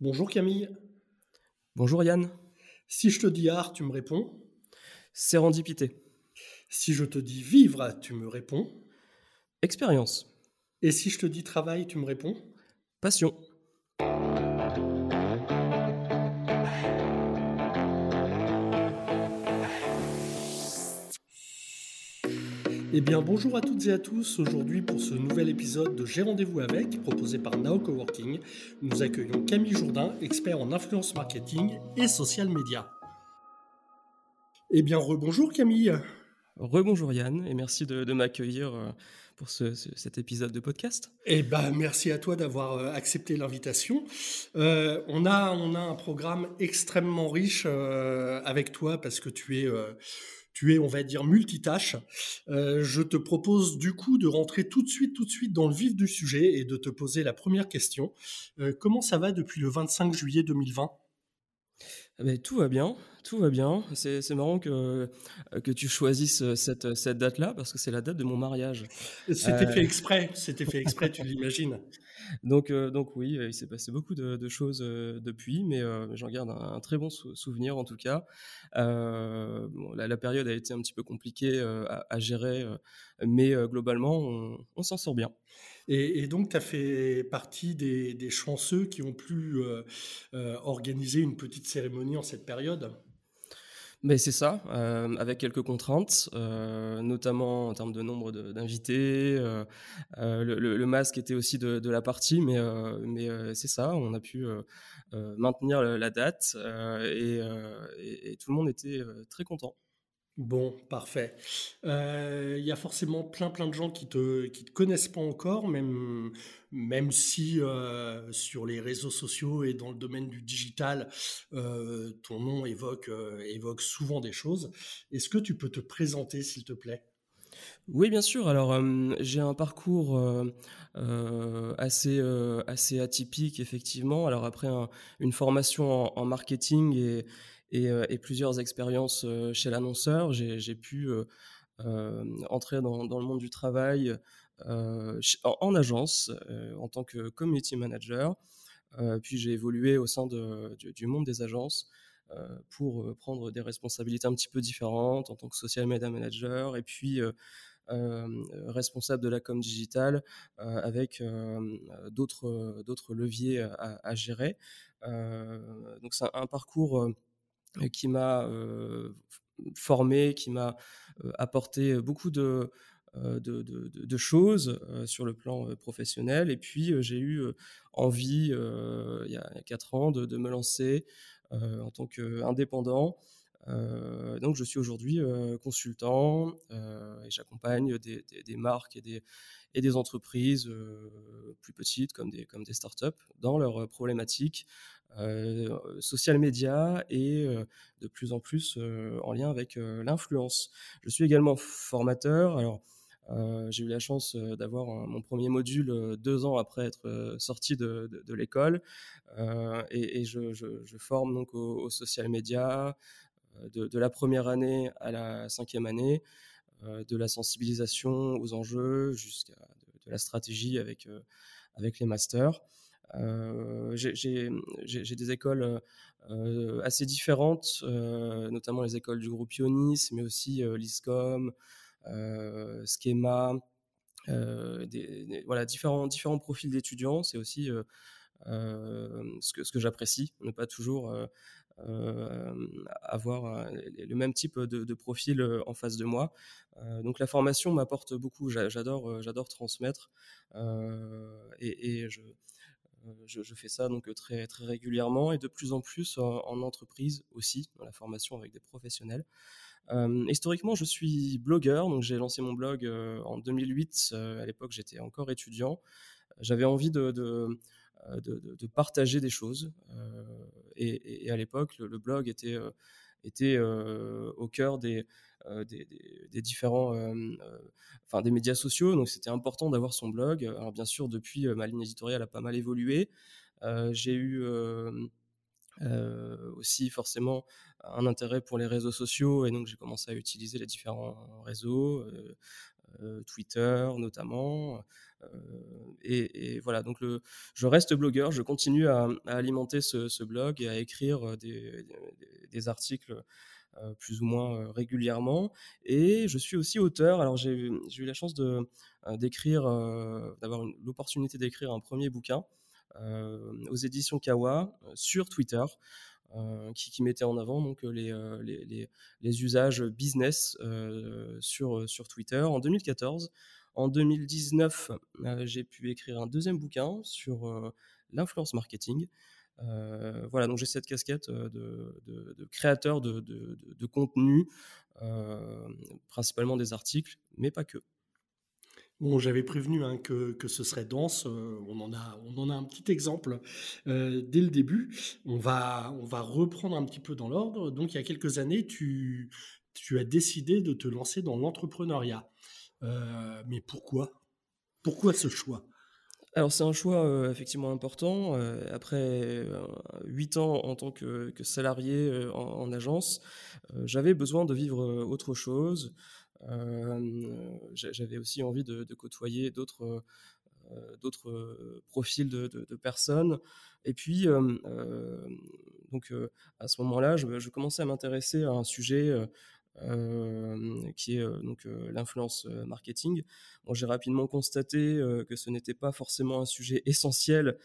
Bonjour Camille. Bonjour Yann. Si je te dis art, tu me réponds Sérendipité. Si je te dis vivre, tu me réponds Expérience. Et si je te dis travail, tu me réponds Passion. Eh bien, bonjour à toutes et à tous. Aujourd'hui, pour ce nouvel épisode de J'ai rendez-vous avec, proposé par Nao Coworking, nous accueillons Camille Jourdain, expert en influence marketing et social media. Eh bien, rebonjour Camille. Rebonjour Yann, et merci de, m'accueillir euh, pour cet épisode de podcast. Eh ben, merci à toi d'avoir euh, accepté l'invitation. Euh, on, a, on a un programme extrêmement riche avec toi parce que tu es tu es, on va dire, multitâche. Euh, je te propose du coup de rentrer tout de suite, tout de suite dans le vif du sujet et de te poser la première question. Euh, comment ça va depuis le 25 juillet 2020 eh ben, tout va bien, tout va bien. C'est marrant que, que tu choisisses cette, cette date-là parce que c'est la date de mon mariage. C'était fait euh, exprès, c'était fait exprès, tu l'imagines. Donc, donc oui, il s'est passé beaucoup de, choses depuis, mais j'en garde un, très bon souvenir en tout cas. la, période a été un petit peu compliquée à, gérer, mais globalement, on s'en sort bien. Et, donc, tu as fait partie des, chanceux qui ont pu euh, euh, organiser une petite cérémonie en cette période? Mais c'est ça, euh, avec quelques contraintes, notamment en termes de nombre d'invités. le, masque était aussi de, la partie, mais, mais c'est ça, on a pu maintenir la date et, tout le monde était très content. Bon, parfait. Euh, il y a forcément plein plein de gens qui te qui te connaissent pas encore, même même si euh, sur les réseaux sociaux et dans le domaine du digital, euh, ton nom évoque évoque souvent des choses. Est-ce que tu peux te présenter, s'il te plaît? Oui, bien sûr. Alors, j'ai un parcours assez assez atypique, effectivement. Alors après une formation en marketing et euh, et, plusieurs expériences euh, chez l'annonceur. J'ai pu euh, entrer dans, le monde du travail en, agence en tant que community manager. puis j'ai évolué au sein du, monde des agences pour prendre des responsabilités un petit peu différentes en tant que social media manager et puis responsable de la com digital avec d'autres leviers à, à gérer. donc c'est un parcours qui m'a formé, qui m'a apporté beaucoup de, choses sur le plan professionnel. Et puis, j'ai eu envie, il y a quatre ans, de, me lancer en tant qu'indépendant. donc, je suis aujourd'hui consultant et j'accompagne des, marques et des, et des entreprises plus petites comme des, comme des startups dans leurs problématiques euh, social media et euh, de plus en plus euh, en lien avec l'influence. Je suis également formateur. Alors, j'ai eu la chance d'avoir mon premier module deux ans après être sorti de, l'école et, je, forme donc au, social media de, la première année à la cinquième année, de la sensibilisation aux enjeux jusqu'à de, la stratégie avec, avec les masters. Euh, j'ai des écoles euh, assez différentes, euh, notamment les écoles du groupe Ionis, mais aussi l'ISCOM, Schema, voilà, différents, profils d'étudiants. C'est aussi ce que, j'apprécie, ne pas toujours avoir le même type de, profil en face de moi. donc la formation m'apporte beaucoup, j'adore, j'adore transmettre et, et je, euh, je, fais ça donc très, très régulièrement et de plus en plus en, entreprise aussi, dans la formation avec des professionnels. Euh, historiquement, je suis blogueur, donc j'ai lancé mon blog euh, en 2008. à l'époque, j'étais encore étudiant. J'avais envie de, de, de, partager des choses. Et, à l'époque, le, blog était, était au cœur des, des, des, différents, enfin des médias sociaux. Donc c'était important d'avoir son blog. Alors bien sûr, depuis ma ligne éditoriale a pas mal évolué. j'ai eu aussi forcément un intérêt pour les réseaux sociaux et donc j'ai commencé à utiliser les différents réseaux, Twitter notamment. Et, voilà, donc le, je reste blogueur, je continue à, alimenter ce, blog et à écrire des articles plus ou moins régulièrement. Et je suis aussi auteur. Alors j'ai eu la chance de d'écrire, d'avoir l'opportunité d'écrire un premier bouquin aux éditions Kawa sur Twitter. qui, mettait en avant donc les, les, les, usages business sur, sur Twitter en 2014. En 2019, j'ai pu écrire un deuxième bouquin sur l'influence marketing. Euh, voilà, donc j'ai cette casquette euh, de, créateur de, contenu, euh, principalement des articles, mais pas que. Bon, j'avais prévenu hein, que, ce serait dense. on, en a, on en a un petit exemple dès le début. On va, on va reprendre un petit peu dans l'ordre. Donc, il y a quelques années, tu, tu as décidé de te lancer dans l'entrepreneuriat. mais pourquoi? Pourquoi ce choix? Alors c'est un choix euh, effectivement important. Euh, après huit ans en tant que, salarié euh, en, agence, j'avais besoin de vivre autre chose. j'avais aussi envie de, côtoyer d'autres d'autres profils de, personnes. Et puis, donc, à ce moment-là, je, commençais à m'intéresser à un sujet euh, qui est euh, donc euh, l'influence marketing. j'ai rapidement constaté que ce n'était pas forcément un sujet essentiel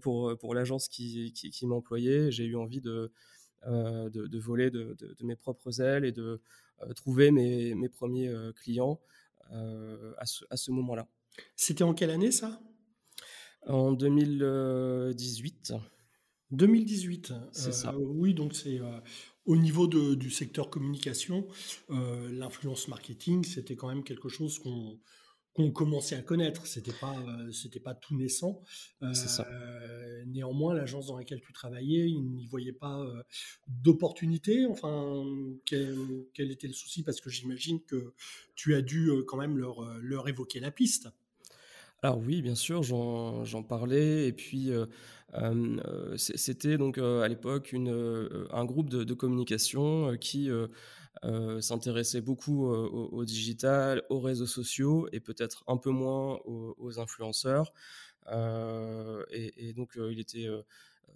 pour, pour l'agence qui, qui, m'employait. J'ai eu envie de, de, voler de, mes propres ailes et de trouver mes, mes premiers clients à ce, à ce moment-là. C'était en quelle année ça? En 2018. 2018. C'est ça. Oui, donc c'est au niveau du secteur communication, euh, l'influence marketing, c'était quand même quelque chose qu'on qu'on commençait à connaître. C'était pas euh, c'était pas tout naissant. Euh, ça. Néanmoins, l'agence dans laquelle tu travaillais, ils n'y voyaient pas d'opportunité. Enfin, quel, quel, était le souci? Parce que j'imagine que tu as dû quand même leur leur évoquer la piste. Alors oui, bien sûr, j'en parlais et puis c'était donc à l'époque un groupe de, communication qui s'intéressait beaucoup au, digital, aux réseaux sociaux et peut-être un peu moins aux, influenceurs. Et, donc il était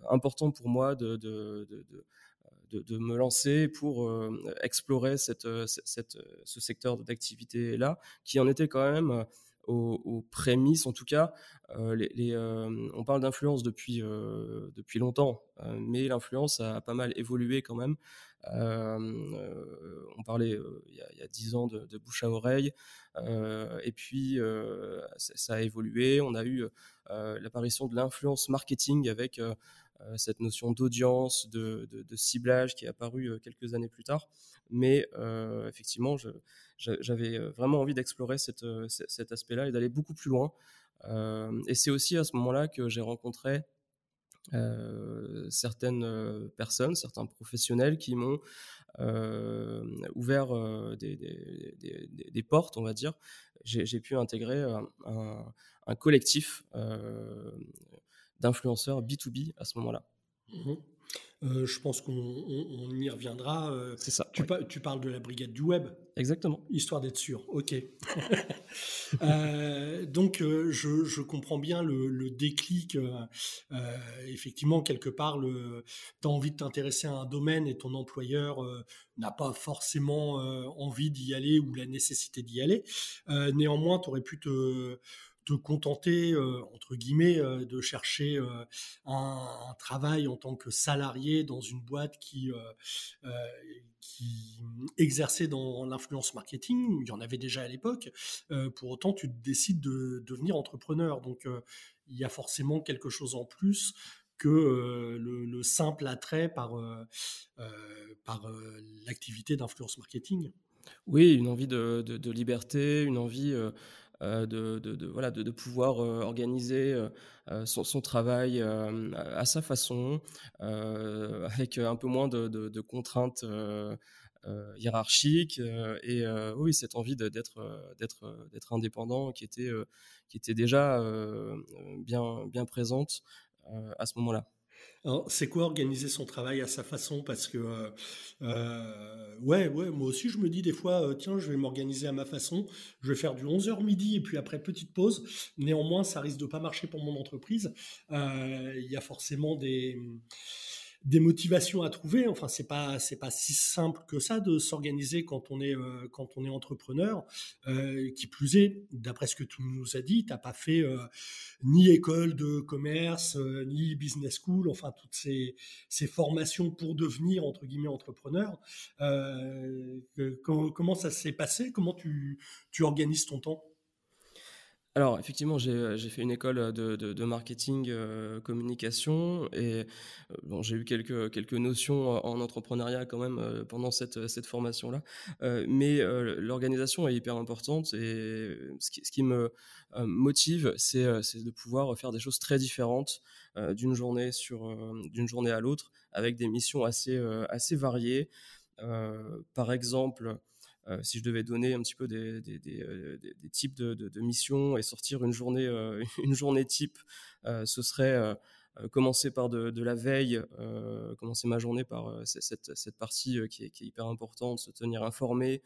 important pour moi de, me lancer pour explorer ce secteur d'activité-là, qui en était quand même aux, prémices, en tout cas. Euh, euh, on parle d'influence depuis, euh, depuis longtemps, mais l'influence a, pas mal évolué quand même. on parlait il y, a, dix ans de, bouche à oreille, et puis ça a évolué. On a eu l'apparition de l'influence marketing avec cette notion d'audience, de, ciblage qui est apparue quelques années plus tard. Mais effectivement, j'avais vraiment envie d'explorer cet aspect-là et d'aller beaucoup plus loin. et c'est aussi à ce moment-là que j'ai rencontré certaines personnes, certains professionnels qui m'ont ouvert des, portes, on va dire. J'ai pu intégrer un, collectif d'influenceurs B2B à ce moment-là. Mmh euh, je pense qu'on y reviendra. Euh, c'est ça. Tu, tu, parles de la brigade du web. Exactement. Histoire d'être sûr. Ok. Euh, donc, je, je, comprends bien le, déclic. effectivement, quelque part, tu as envie de t'intéresser à un domaine et ton employeur n'a pas forcément envie d'y aller ou la nécessité d'y aller. néanmoins, tu aurais pu te te contenter, euh, entre guillemets, euh, de chercher euh, un, travail en tant que salarié dans une boîte qui, exerçait dans l'influence marketing. Il y en avait déjà à l'époque. pour autant, tu décides de, devenir entrepreneur. Donc, il y a forcément quelque chose en plus que le, simple attrait par, par l'activité d'influence marketing. Oui, une envie de, de liberté, une envie euh, de, voilà, de, pouvoir euh, organiser euh, son, travail à sa façon, avec un peu moins de, contraintes hiérarchiques. et oui, cette envie d'être d'être indépendant qui était, qui était déjà bien, bien présente à ce moment-là. C'est quoi organiser son travail à sa façon? Parce que, euh, euh, ouais, ouais, moi aussi, je me dis des fois, euh, tiens, je vais m'organiser à ma façon. Je vais faire du 11h midi et puis après, petite pause. Néanmoins, ça risque de pas marcher pour mon entreprise. Il y a forcément des des motivations à trouver. Enfin, c'est pas c'est pas si simple que ça de s'organiser quand on est euh, quand on est entrepreneur. Euh, qui plus est, d'après ce que tu nous as dit, t'as pas fait euh, ni école de commerce, ni business school. Enfin, toutes ces ces formations pour devenir entre guillemets entrepreneur. comment, comment ça s'est passé? Comment tu tu organises ton temps? Alors effectivement, j'ai, fait une école de marketing, communication et j'ai eu quelques notions en entrepreneuriat quand même, pendant cette, cette formation-là. mais l'organisation est hyper importante et ce qui me, motive, c'est, de pouvoir faire des choses très différentes, d'une journée journée à l'autre avec des missions assez, variées. par exemple, euh, si je devais donner un petit peu des, euh, types de, missions et sortir une journée, euh, une journée type, ce serait commencer par de, la veille, commencer ma journée par cette, cette, partie qui est, hyper importante, se tenir informé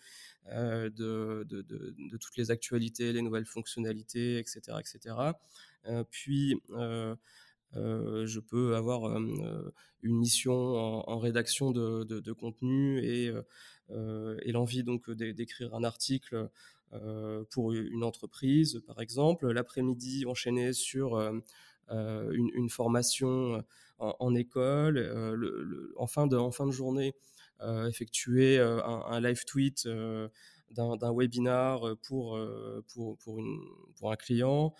de, toutes les actualités, les nouvelles fonctionnalités, etc. etc. puis, je peux avoir une mission en, rédaction de, contenu et euh, l'envie donc d'écrire un article euh, pour une entreprise, par exemple. L'après-midi, enchaîner sur euh, une, formation en, école. en fin de journée, effectuer un, live tweet d'un webinar pour, pour, pour, une, pour, un client.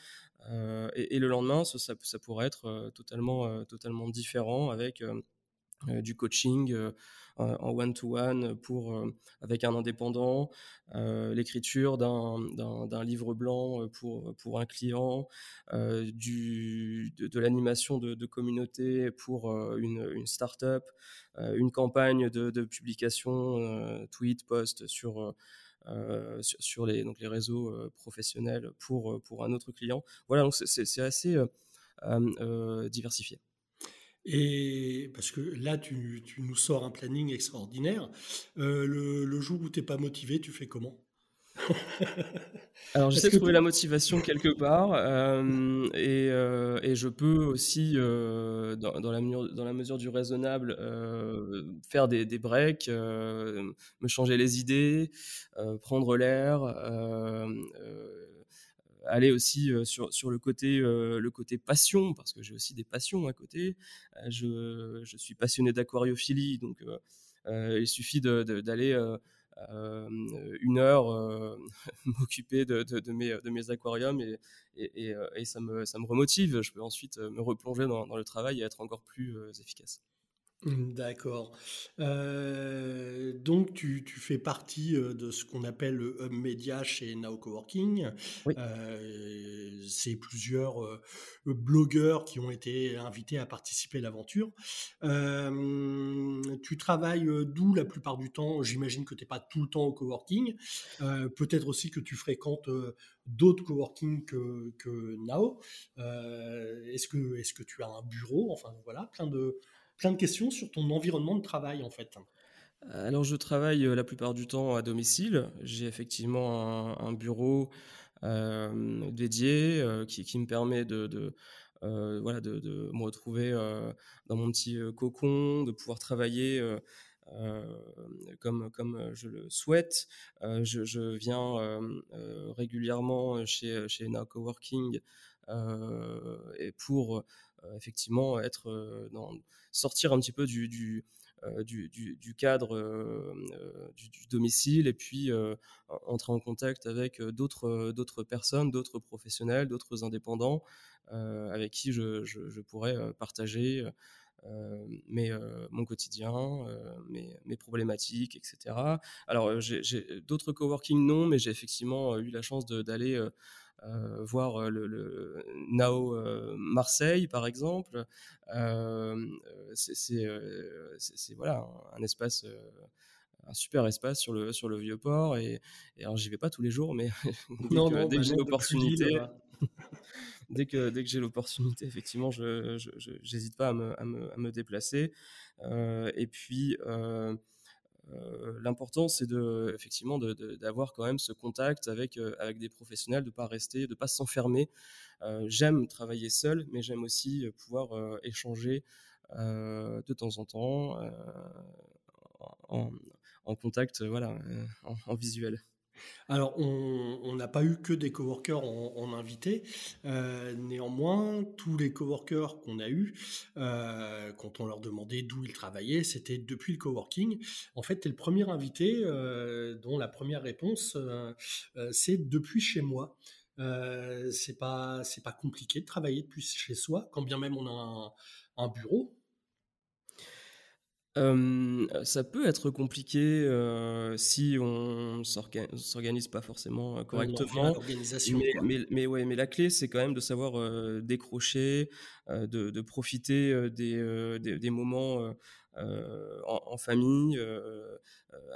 et, le lendemain, ça, pourrait être totalement, totalement différent avec du coaching en one-to-one pour, avec un indépendant, l'écriture d'un livre blanc pour, pour un client, du, de, l'animation de, communauté pour une, une start-up, une campagne de, publication, tweet, post sur... sur, les, donc les réseaux professionnels pour, pour un autre client. Voilà, donc c'est assez diversifié. Et parce que là, tu, tu, nous sors un planning extraordinaire. Euh, le, jour où tu n'es pas motivé, tu fais comment? Alors, j'essaie de trouver la motivation quelque part euh, et, euh, et, je peux aussi, dans, dans, la dans, la mesure du raisonnable, faire des, des breaks, me changer les idées, prendre l'air aller aussi sur, sur le, côté, le côté passion, parce que j'ai aussi des passions à côté. Je, je, suis passionné d'aquariophilie, donc il suffit d'aller une heure m'occuper de, mes, aquariums et, et, ça, me, remotive. Je peux ensuite me replonger dans le travail et être encore plus efficace. D'accord. Euh, donc, tu, fais partie euh, de ce qu'on appelle le hub média chez Now Coworking. Euh, c'est plusieurs blogueurs qui ont été invités à participer à l'aventure. tu travailles d'où la plupart du temps? J'imagine que tu n'es pas tout le temps au coworking. Peut-être aussi que tu fréquentes d'autres coworking que, que Now. est-ce que, est-ce que tu as un bureau? Enfin, voilà, plein de plein de questions sur ton environnement de travail en fait. Alors je travaille euh, la plupart du temps à domicile. J'ai effectivement un, bureau euh, dédié euh, qui, me permet de, voilà, de, me retrouver dans mon petit cocon, de pouvoir travailler comme, comme je le souhaite. Je, viens régulièrement chez, chez Now Coworking et pour effectivement être dans sortir un petit peu du, euh, cadre euh, euh, du, domicile et puis entrer en contact avec d'autres d'autres personnes, d'autres professionnels, d'autres indépendants avec qui je, pourrais partager mon quotidien, mes, mes, problématiques, etc. Alors, j'ai d'autres coworking, non, mais j'ai effectivement eu la chance d'aller euh, voir euh, le, Nao euh, Marseille par exemple. c'est voilà un, espace un super espace sur le, sur le vieux port. Et, et alors, j'y vais pas tous les jours, mais dès, que, j'ai l'opportunité, dès que, dès que j'ai l'opportunité, effectivement, je n'hésite pas à me, à me, à me déplacer. et puis, l'important, c'est de, effectivement d'avoir quand même ce contact avec, avec des professionnels, de ne pas rester, de ne pas s'enfermer. j'aime travailler seul, mais j'aime aussi pouvoir échanger de temps en temps en, en, contact, voilà, en visuel. Alors, on n'a pas eu que des coworkers en, invité. Euh, néanmoins, tous les coworkers qu'on a eus, euh, quand on leur demandait d'où ils travaillaient, c'était depuis le coworking. En fait, tu es le premier invité euh, dont la première réponse, c'est depuis chez moi. c'est pas c'est pas compliqué de travailler depuis chez soi, quand bien même on a un bureau ça peut être compliqué, si on s'organise pas forcément, correctement. mais mais ouais, mais la clé, c'est quand même de savoir, décrocher, de de profiter, des, des moments, en famille,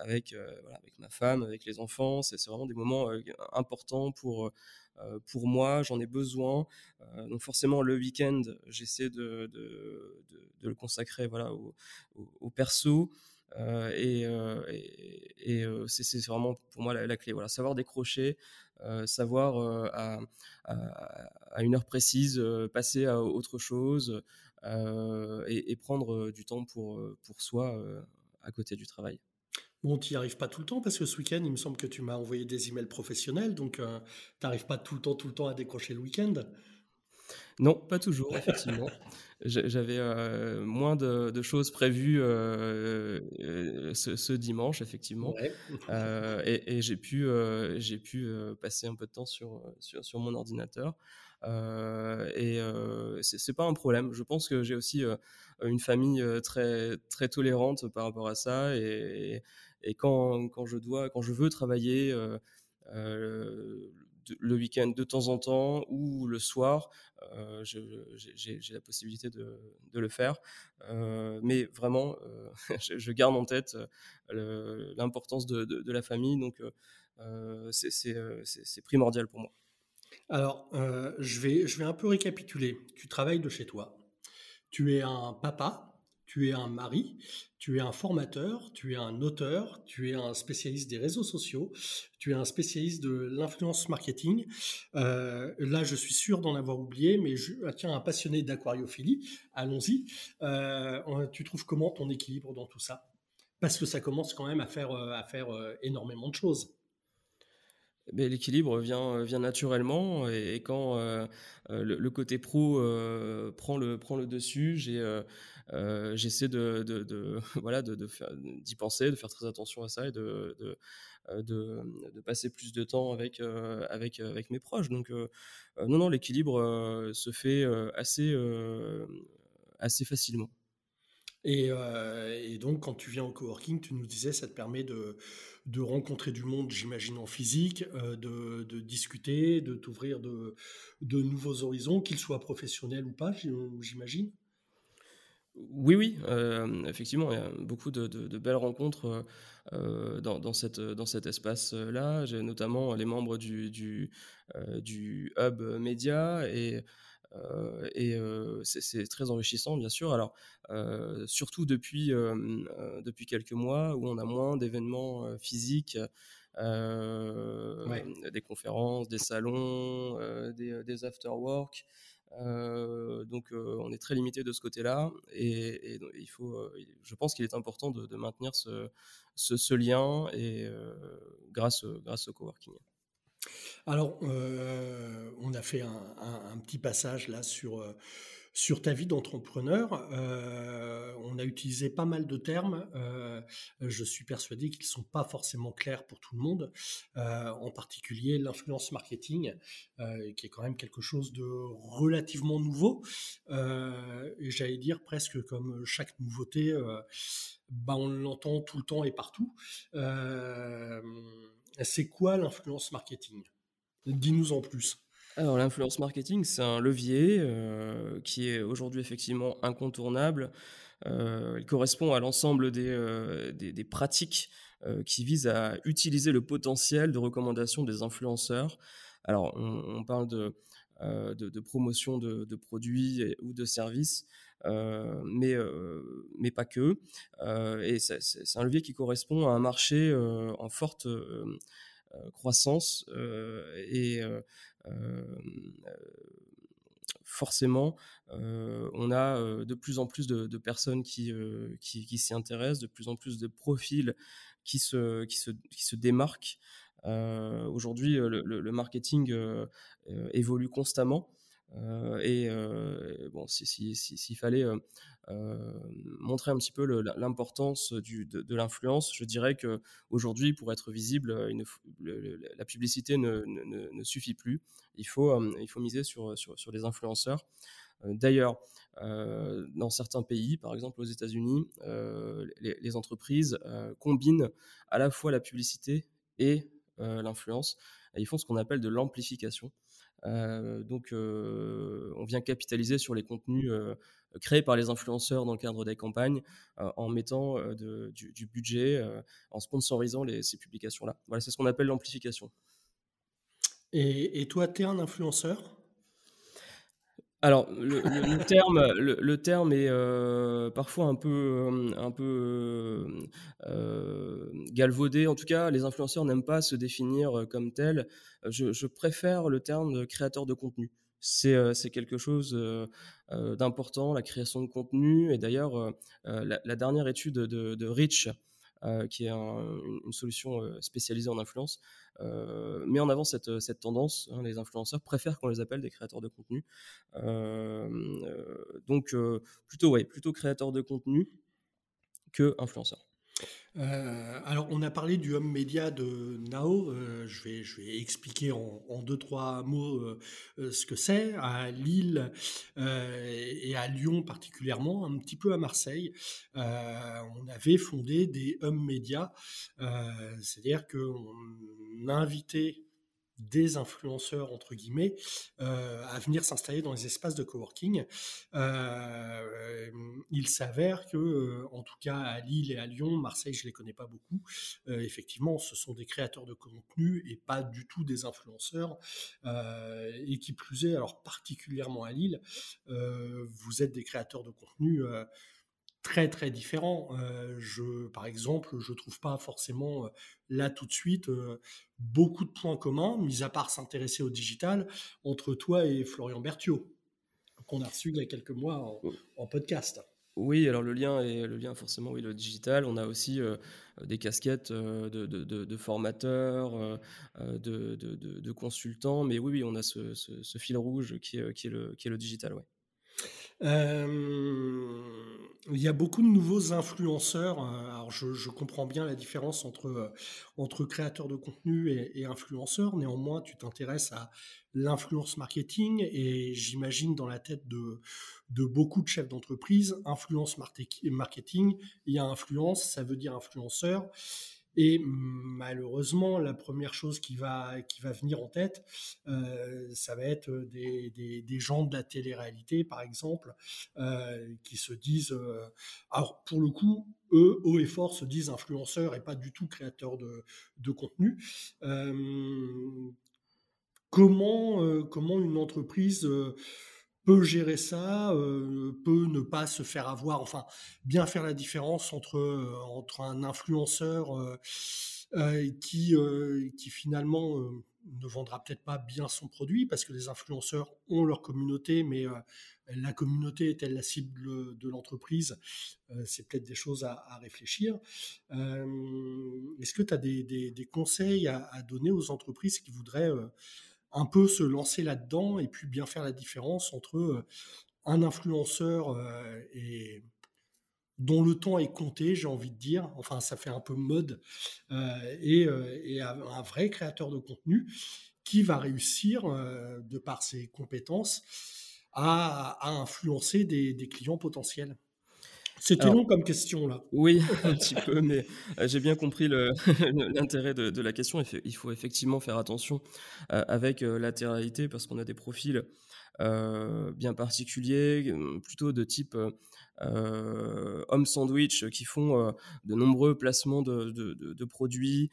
avec, avec ma femme, avec les enfants. C'est vraiment des moments, importants pour, euh, pour moi, j'en ai besoin. Euh, donc forcément, le week-end, j'essaie de, de, le consacrer voilà, au, au, perso. Euh, et, et, c'est vraiment pour moi la, clé. Voilà, savoir décrocher, savoir à, à, une heure précise passer à autre chose et, prendre du temps pour, pour soi à côté du travail. Bon, tu n'y arrives pas tout le temps parce que ce week-end, il me semble que tu m'as envoyé des emails professionnels, donc euh, tu n'arrives pas tout le temps, tout le temps à décrocher le week-end? Non, pas toujours, effectivement. J'avais euh, moins de, choses prévues euh, ce, dimanche, effectivement. et, j'ai pu, j'ai pu passer un peu de temps sur, sur, sur mon ordinateur. Et c'est pas un problème. Je pense que j'ai aussi une famille très, très tolérante par rapport à ça. Et, quand, quand, je dois, quand je veux travailler euh, euh, le week-end de temps en temps ou le soir, euh, j'ai la possibilité de, le faire. mais vraiment, je, garde en tête l'importance de, la famille, donc c'est primordial pour moi. Alors, je, vais, je vais un peu récapituler. Tu travailles de chez toi. Tu es un papa, tu es un mari, tu es un formateur, tu es un auteur, tu es un spécialiste des réseaux sociaux, tu es un spécialiste de l'influence marketing. Euh, là, je suis sûr d'en avoir oublié, mais je, ah, tiens, un passionné d'aquariophilie, allons-y. Euh, tu trouves comment ton équilibre dans tout ça? Parce que ça commence quand même euh, à faire énormément de choses. L'équilibre vient, vient naturellement et, quand le, côté pro prend, le, dessus, euh, j'essaie d'y penser, de faire très attention à ça et de, euh, passer plus de temps avec, euh, mes proches. Donc, non, non, l'équilibre se fait assez, facilement. Et, donc, quand tu viens au coworking, tu nous disais, ça te permet de, de rencontrer du monde, j'imagine, en physique, de, de, discuter, de t'ouvrir de, de nouveaux horizons, qu'ils soient professionnels ou pas, j'imagine? Oui, oui, euh, effectivement, il y a beaucoup de, belles rencontres euh, dans, cette, dans cet espace-là. J'ai notamment les membres du, euh, du hub média et, et c'est très enrichissant, bien sûr. Alors, surtout depuis, depuis quelques mois où on a moins d'événements physiques. des conférences, des salons, des, des after-work. Euh, donc euh, on est très limité de ce côté-là et, il faut, euh, je pense qu'il est important de, maintenir ce, ce, lien et grâce, grâce au coworking. Alors, on a fait un, petit passage là sur sur ta vie d'entrepreneur, euh, on a utilisé pas mal de termes. Euh, je suis persuadé qu'ils ne sont pas forcément clairs pour tout le monde, euh, en particulier l'influence marketing, qui est quand même quelque chose de relativement nouveau. et j'allais dire presque comme chaque nouveauté, bah on l'entend tout le temps et partout. C'est quoi l'influence marketing? Dis-nous en plus. Alors l'influence marketing, c'est un levier euh, qui est aujourd'hui effectivement incontournable. Euh, il correspond à l'ensemble des, euh, des, pratiques qui visent à utiliser le potentiel de recommandation des influenceurs. Alors on, parle de de, promotion de, produits ou de services, mais, mais pas que. et c'est un levier qui correspond à un marché en forte croissance et forcément, on a de plus en plus de, personnes qui, qui, s'y intéressent, de plus en plus de profils qui se, qui se, qui se démarquent. Aujourd'hui, le, marketing évolue constamment. Et bon, s'il fallait montrer un petit peu l'importance de, l'influence, je dirais que aujourd'hui, pour être visible, la publicité ne, ne, suffit plus. Il faut, il faut miser sur, sur, sur les influenceurs. D'ailleurs, dans certains pays, par exemple aux États-Unis, les, entreprises combinent à la fois la publicité et l'influence. Ils font ce qu'on appelle de l'amplification. Donc, on vient capitaliser sur les contenus créés par les influenceurs dans le cadre des campagnes en mettant du, budget, en sponsorisant ces publications-là. Voilà, c'est ce qu'on appelle l'amplification. Et, et, toi, tu es un influenceur? Alors, le, terme, le, terme est euh, parfois un peu, euh, un peu euh, galvaudé. En tout cas, les influenceurs n'aiment pas se définir comme tel. Je, préfère le terme de créateur de contenu. C'est quelque chose d'important, la création de contenu. Et d'ailleurs, la, dernière étude de, de Rich qui est une solution euh, spécialisée en influence, euh, met en avant cette, tendance. Hein, les influenceurs préfèrent qu'on les appelle des créateurs de contenu. donc, plutôt, ouais, plutôt créateurs de contenu que influenceurs. Euh, alors, on a parlé du home media de Nao. Euh, je, vais, expliquer en, deux, trois mots euh, ce que c'est. À Lille et à Lyon particulièrement, un petit peu à Marseille, on avait fondé des home media. C'est-à-dire qu'on a invité des influenceurs entre guillemets euh, à venir s'installer dans les espaces de coworking. Euh, il s'avère que, euh, en tout cas à Lille et à Lyon, Marseille, je les connais pas beaucoup. effectivement, ce sont des créateurs de contenu et pas du tout des influenceurs. et qui plus est, alors particulièrement à Lille, vous êtes des créateurs de contenu très très différents. Euh, je, par exemple, je trouve pas forcément euh, là tout de suite euh, beaucoup de points communs, mis à part s'intéresser au digital, entre toi et Florian Berthiaud, qu'on a reçu il y a quelques mois en, podcast. Oui, alors le lien est le lien forcément oui le digital. On a aussi des casquettes de, de, formateurs, de, consultants, mais oui, oui, on a ce, ce, fil rouge qui est, qui est, le, qui est le digital, ouais. Euh, il y a beaucoup de nouveaux influenceurs. Euh, alors, je, comprends bien la différence entre, euh, entre créateurs de contenu et, influenceurs. Néanmoins, tu t'intéresses à l'influence marketing et j'imagine dans la tête de, de beaucoup de chefs d'entreprise, influence marketing, il y a influence, ça veut dire influenceur. Et malheureusement, la première chose qui va, qui va venir en tête, euh, ça va être des, des, gens de la télé-réalité, par exemple, euh, qui se disent, euh, alors pour le coup, eux, haut et fort, se disent influenceurs et pas du tout créateurs de, de contenu. comment, comment une entreprise peut gérer ça, euh, peut ne pas se faire avoir, enfin bien faire la différence entre, euh, entre un influenceur euh, qui, qui finalement ne vendra peut-être pas bien son produit parce que les influenceurs ont leur communauté, mais la communauté est-elle la cible de l'entreprise C'est peut-être des choses à, réfléchir. Est-ce que tu as des, conseils à, donner aux entreprises qui voudraient un peu se lancer là-dedans et puis bien faire la différence entre euh, un influenceur euh, dont le temps est compté, j'ai envie de dire, enfin ça fait un peu mode, euh, et, un vrai créateur de contenu qui va réussir, de par ses compétences, à, influencer des clients potentiels. C'était long comme question là. Oui, un petit peu, mais euh, j'ai bien compris l'intérêt de, la question. Il faut effectivement faire attention euh, avec euh, latéralité parce qu'on a des profils bien particuliers, plutôt de type homme sandwich, qui font de nombreux placements de, produits,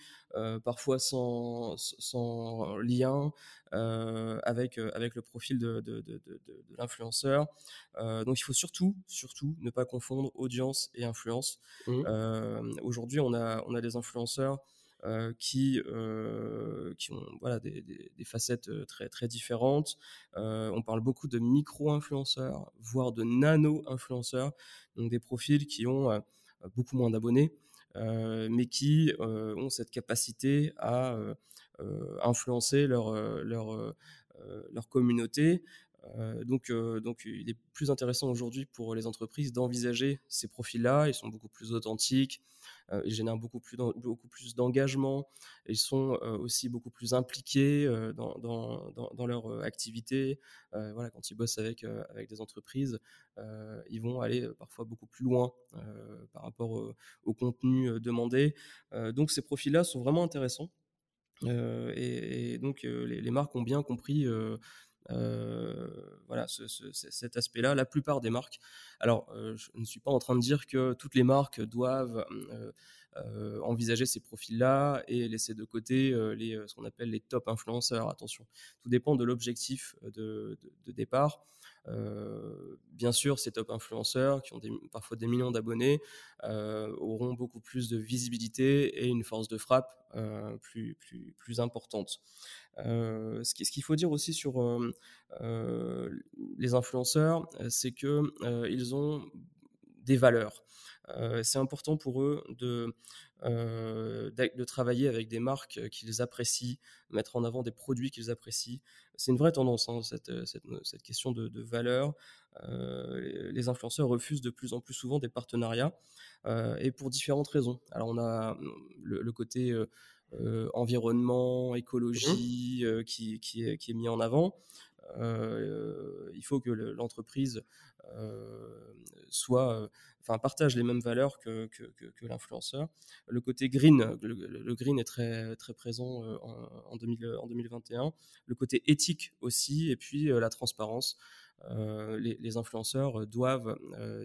parfois sans, sans lien avec, avec le profil de, l'influenceur. donc il faut surtout, surtout ne pas confondre audience et influence. Mmh. Aujourd'hui, on a, on a des influenceurs euh, qui, euh, qui ont voilà, des, des, facettes euh, très, très différentes. on parle beaucoup de micro-influenceurs, voire de nano-influenceurs, donc des profils qui ont beaucoup moins d'abonnés, mais qui ont cette capacité à influencer leur, leur, leur communauté. Donc, donc, il est plus intéressant aujourd'hui pour les entreprises d'envisager ces profils-là. Ils sont beaucoup plus authentiques, euh, ils génèrent beaucoup plus, beaucoup plus d'engagement, ils sont euh, aussi beaucoup plus impliqués euh, dans, dans, dans, leur activité. voilà, quand ils bossent avec, avec des entreprises, ils vont aller parfois beaucoup plus loin par rapport au, contenu demandé. donc ces profils-là sont vraiment intéressants. et, donc les, marques ont bien compris euh, voilà, cet aspect-là. La plupart des marques. Alors, euh, je ne suis pas en train de dire que toutes les marques doivent euh, envisager ces profils-là et laisser de côté ce qu'on appelle les top influenceurs. Attention, tout dépend de l'objectif de, départ. Bien sûr, ces top influenceurs qui ont parfois des millions d'abonnés auront beaucoup plus de visibilité et une force de frappe plus, plus, plus importante. Euh, ce qu'il faut dire aussi sur euh, euh, les influenceurs, c'est qu'ils ont des valeurs. c'est important pour eux de, de travailler avec des marques qu'ils apprécient, mettre en avant des produits qu'ils apprécient. C'est une vraie tendance, hein, cette, cette, question de, de valeur. les influenceurs refusent de plus en plus souvent des partenariats, et pour différentes raisons. Alors on a le côté euh, environnement, mmh écologie euh, qui, qui, est, qui, est, mis en avant. Euh, il faut que l'entreprise soit, enfin, partage les mêmes valeurs que, l'influenceur. Le côté green, le, green est très, présent en, en, 2000, en 2021. Le côté éthique aussi, et puis la transparence. Les, influenceurs doivent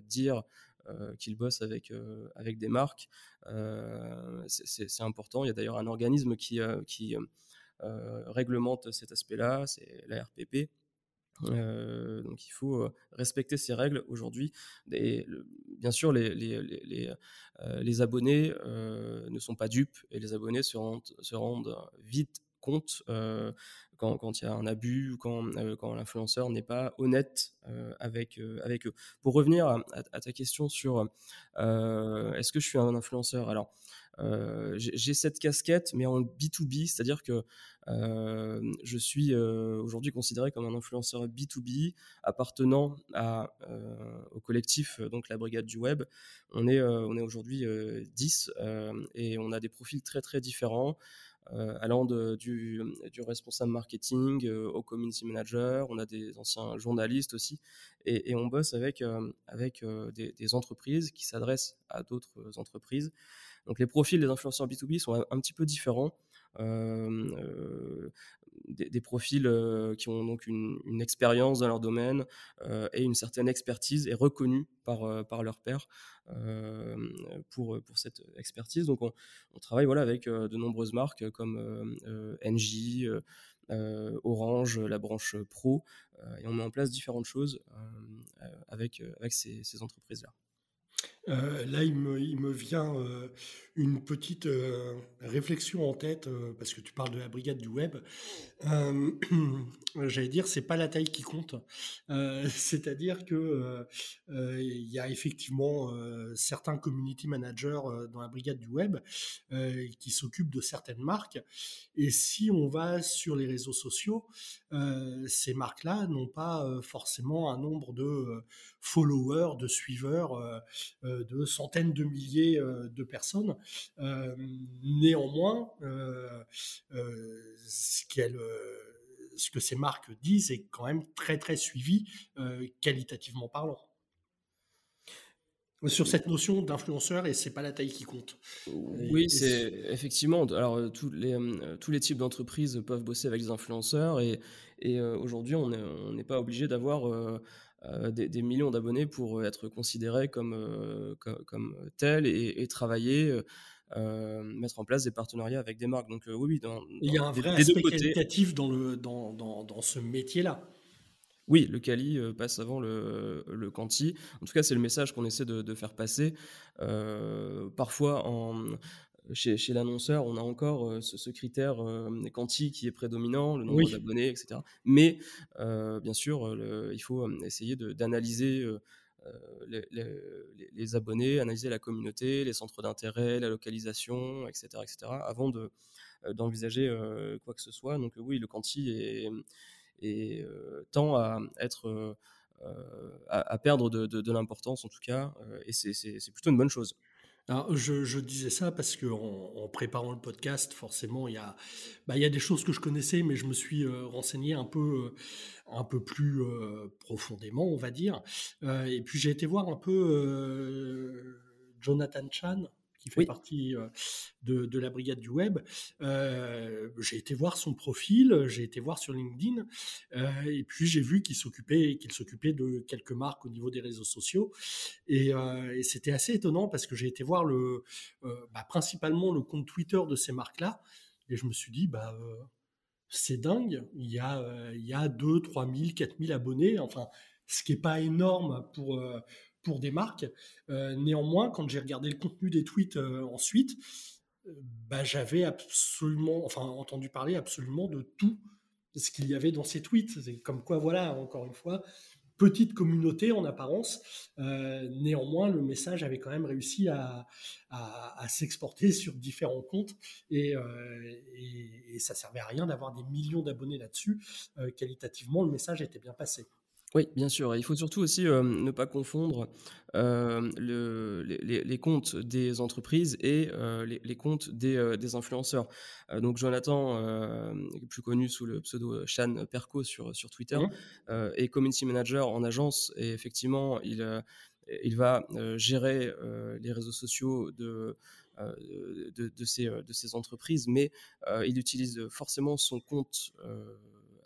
dire euh, qu'ils bossent avec, euh, des marques. Euh, c'est important. Il y a d'ailleurs un organisme qui réglemente cet aspect-là, c'est la RPP. donc il faut respecter ces règles aujourd'hui. Bien sûr, les, les, les, les abonnés ne sont pas dupes et les abonnés se rendent, se rendent vite compte quand, il y a un abus ou quand, euh, quand l'influenceur n'est pas honnête euh, avec, euh, avec eux. Pour revenir à, ta question sur est-ce que je suis un influenceur? Alors, j'ai cette casquette, mais en B2B, c'est-à-dire que je suis aujourd'hui considéré comme un influenceur B2B appartenant au collectif, donc la Brigade du Web. On est, on est aujourd'hui 10 et on a des profils très très différents. Euh, allant du, responsable marketing euh, au community manager. On a des anciens journalistes aussi. Et, on bosse avec, euh, avec des, entreprises qui s'adressent à d'autres entreprises. Donc les profils des influenceurs B2B sont un, petit peu différents. Des, profils qui ont donc une, expérience dans leur domaine et une certaine expertise et reconnue par, leur père pour, cette expertise. Donc on, travaille voilà, avec de nombreuses marques comme NJ, Orange, la branche Pro, et on met en place différentes choses avec, avec ces entreprises-là. Euh, là, il me, vient euh, une petite euh, réflexion en tête parce que tu parles de la brigade du web. J'allais dire, c'est pas la taille qui compte. C'est-à-dire que il y a effectivement certains community managers dans la brigade du web qui s'occupent de certaines marques. Et si on va sur les réseaux sociaux, ces marques-là n'ont pas forcément un nombre de followers, de suiveurs de centaines de milliers euh, de personnes. Euh, néanmoins, ce ce que ces marques disent est quand même très très suivi qualitativement parlant. Sur cette notion d'influenceur et c'est pas la taille qui compte. Oui, c'est effectivement. Alors euh, tous les euh, tous les types d'entreprises peuvent bosser avec des influenceurs et, et aujourd'hui on n'est pas obligé d'avoir des, millions d'abonnés pour être considéré comme comme, tel et, travailler. mettre en place des partenariats avec des marques. Donc oui, oui, dans, il y a un vrai aspect qualitatif dans, le, dans, dans, dans ce métier-là. Oui, le euh, passe avant le, le Quanti. En tout cas, c'est le message qu'on essaie de, faire passer. Euh, parfois, chez, l'annonceur, on a encore euh, ce, critère Quanti qui est prédominant, le nombre d'abonnés, etc. Mais bien sûr, il faut essayer d'analyser les, abonnés, analyser la communauté, les centres d'intérêt, la localisation, etc., etc., avant d'envisager quoi que ce soit. Donc oui, le Quanti est euh, tend à être euh, euh, à, perdre de, l'importance en tout cas, et c'est plutôt une bonne chose. Je, disais ça parce que en, préparant le podcast, forcément, il y, a, bah, il y a des choses que je connaissais, mais je me suis renseigné un peu, un peu plus profondément, on va dire. et puis j'ai été voir un peu Jonathan Chan, qui fait partie euh, de, la brigade du web. Euh, j'ai été voir son profil, j'ai été voir sur LinkedIn, euh, et puis j'ai vu qu'il s'occupait, qu'il s'occupait de quelques marques au niveau des réseaux sociaux, et, c'était assez étonnant parce que j'ai été voir le, bah, principalement le compte Twitter de ces marques-là, et je me suis dit, bah c'est dingue, il y a, il y a 2, 3 000, 4 000 abonnés, enfin, ce qui n'est pas énorme pour, pour des marques. Euh, néanmoins, quand j'ai regardé le contenu des tweets euh, ensuite, euh, bah, j'avais absolument, enfin, entendu parler absolument de tout ce qu'il y avait dans ces tweets. Comme quoi, voilà, encore une fois, petite communauté en apparence. néanmoins, le message avait quand même réussi à, s'exporter sur différents comptes et, et, et, ça servait à rien d'avoir des millions d'abonnés là-dessus. qualitativement, le message était bien passé. Oui, bien sûr. il faut surtout aussi ne pas confondre le, les, comptes des entreprises et les, comptes des, influenceurs. donc Jonathan, plus connu sous le pseudo Shan Perco sur, sur Twitter, mmh. est community manager en agence et effectivement, il, il va gérer les réseaux sociaux de, de, de, ces, de ces entreprises, mais il utilise forcément son compte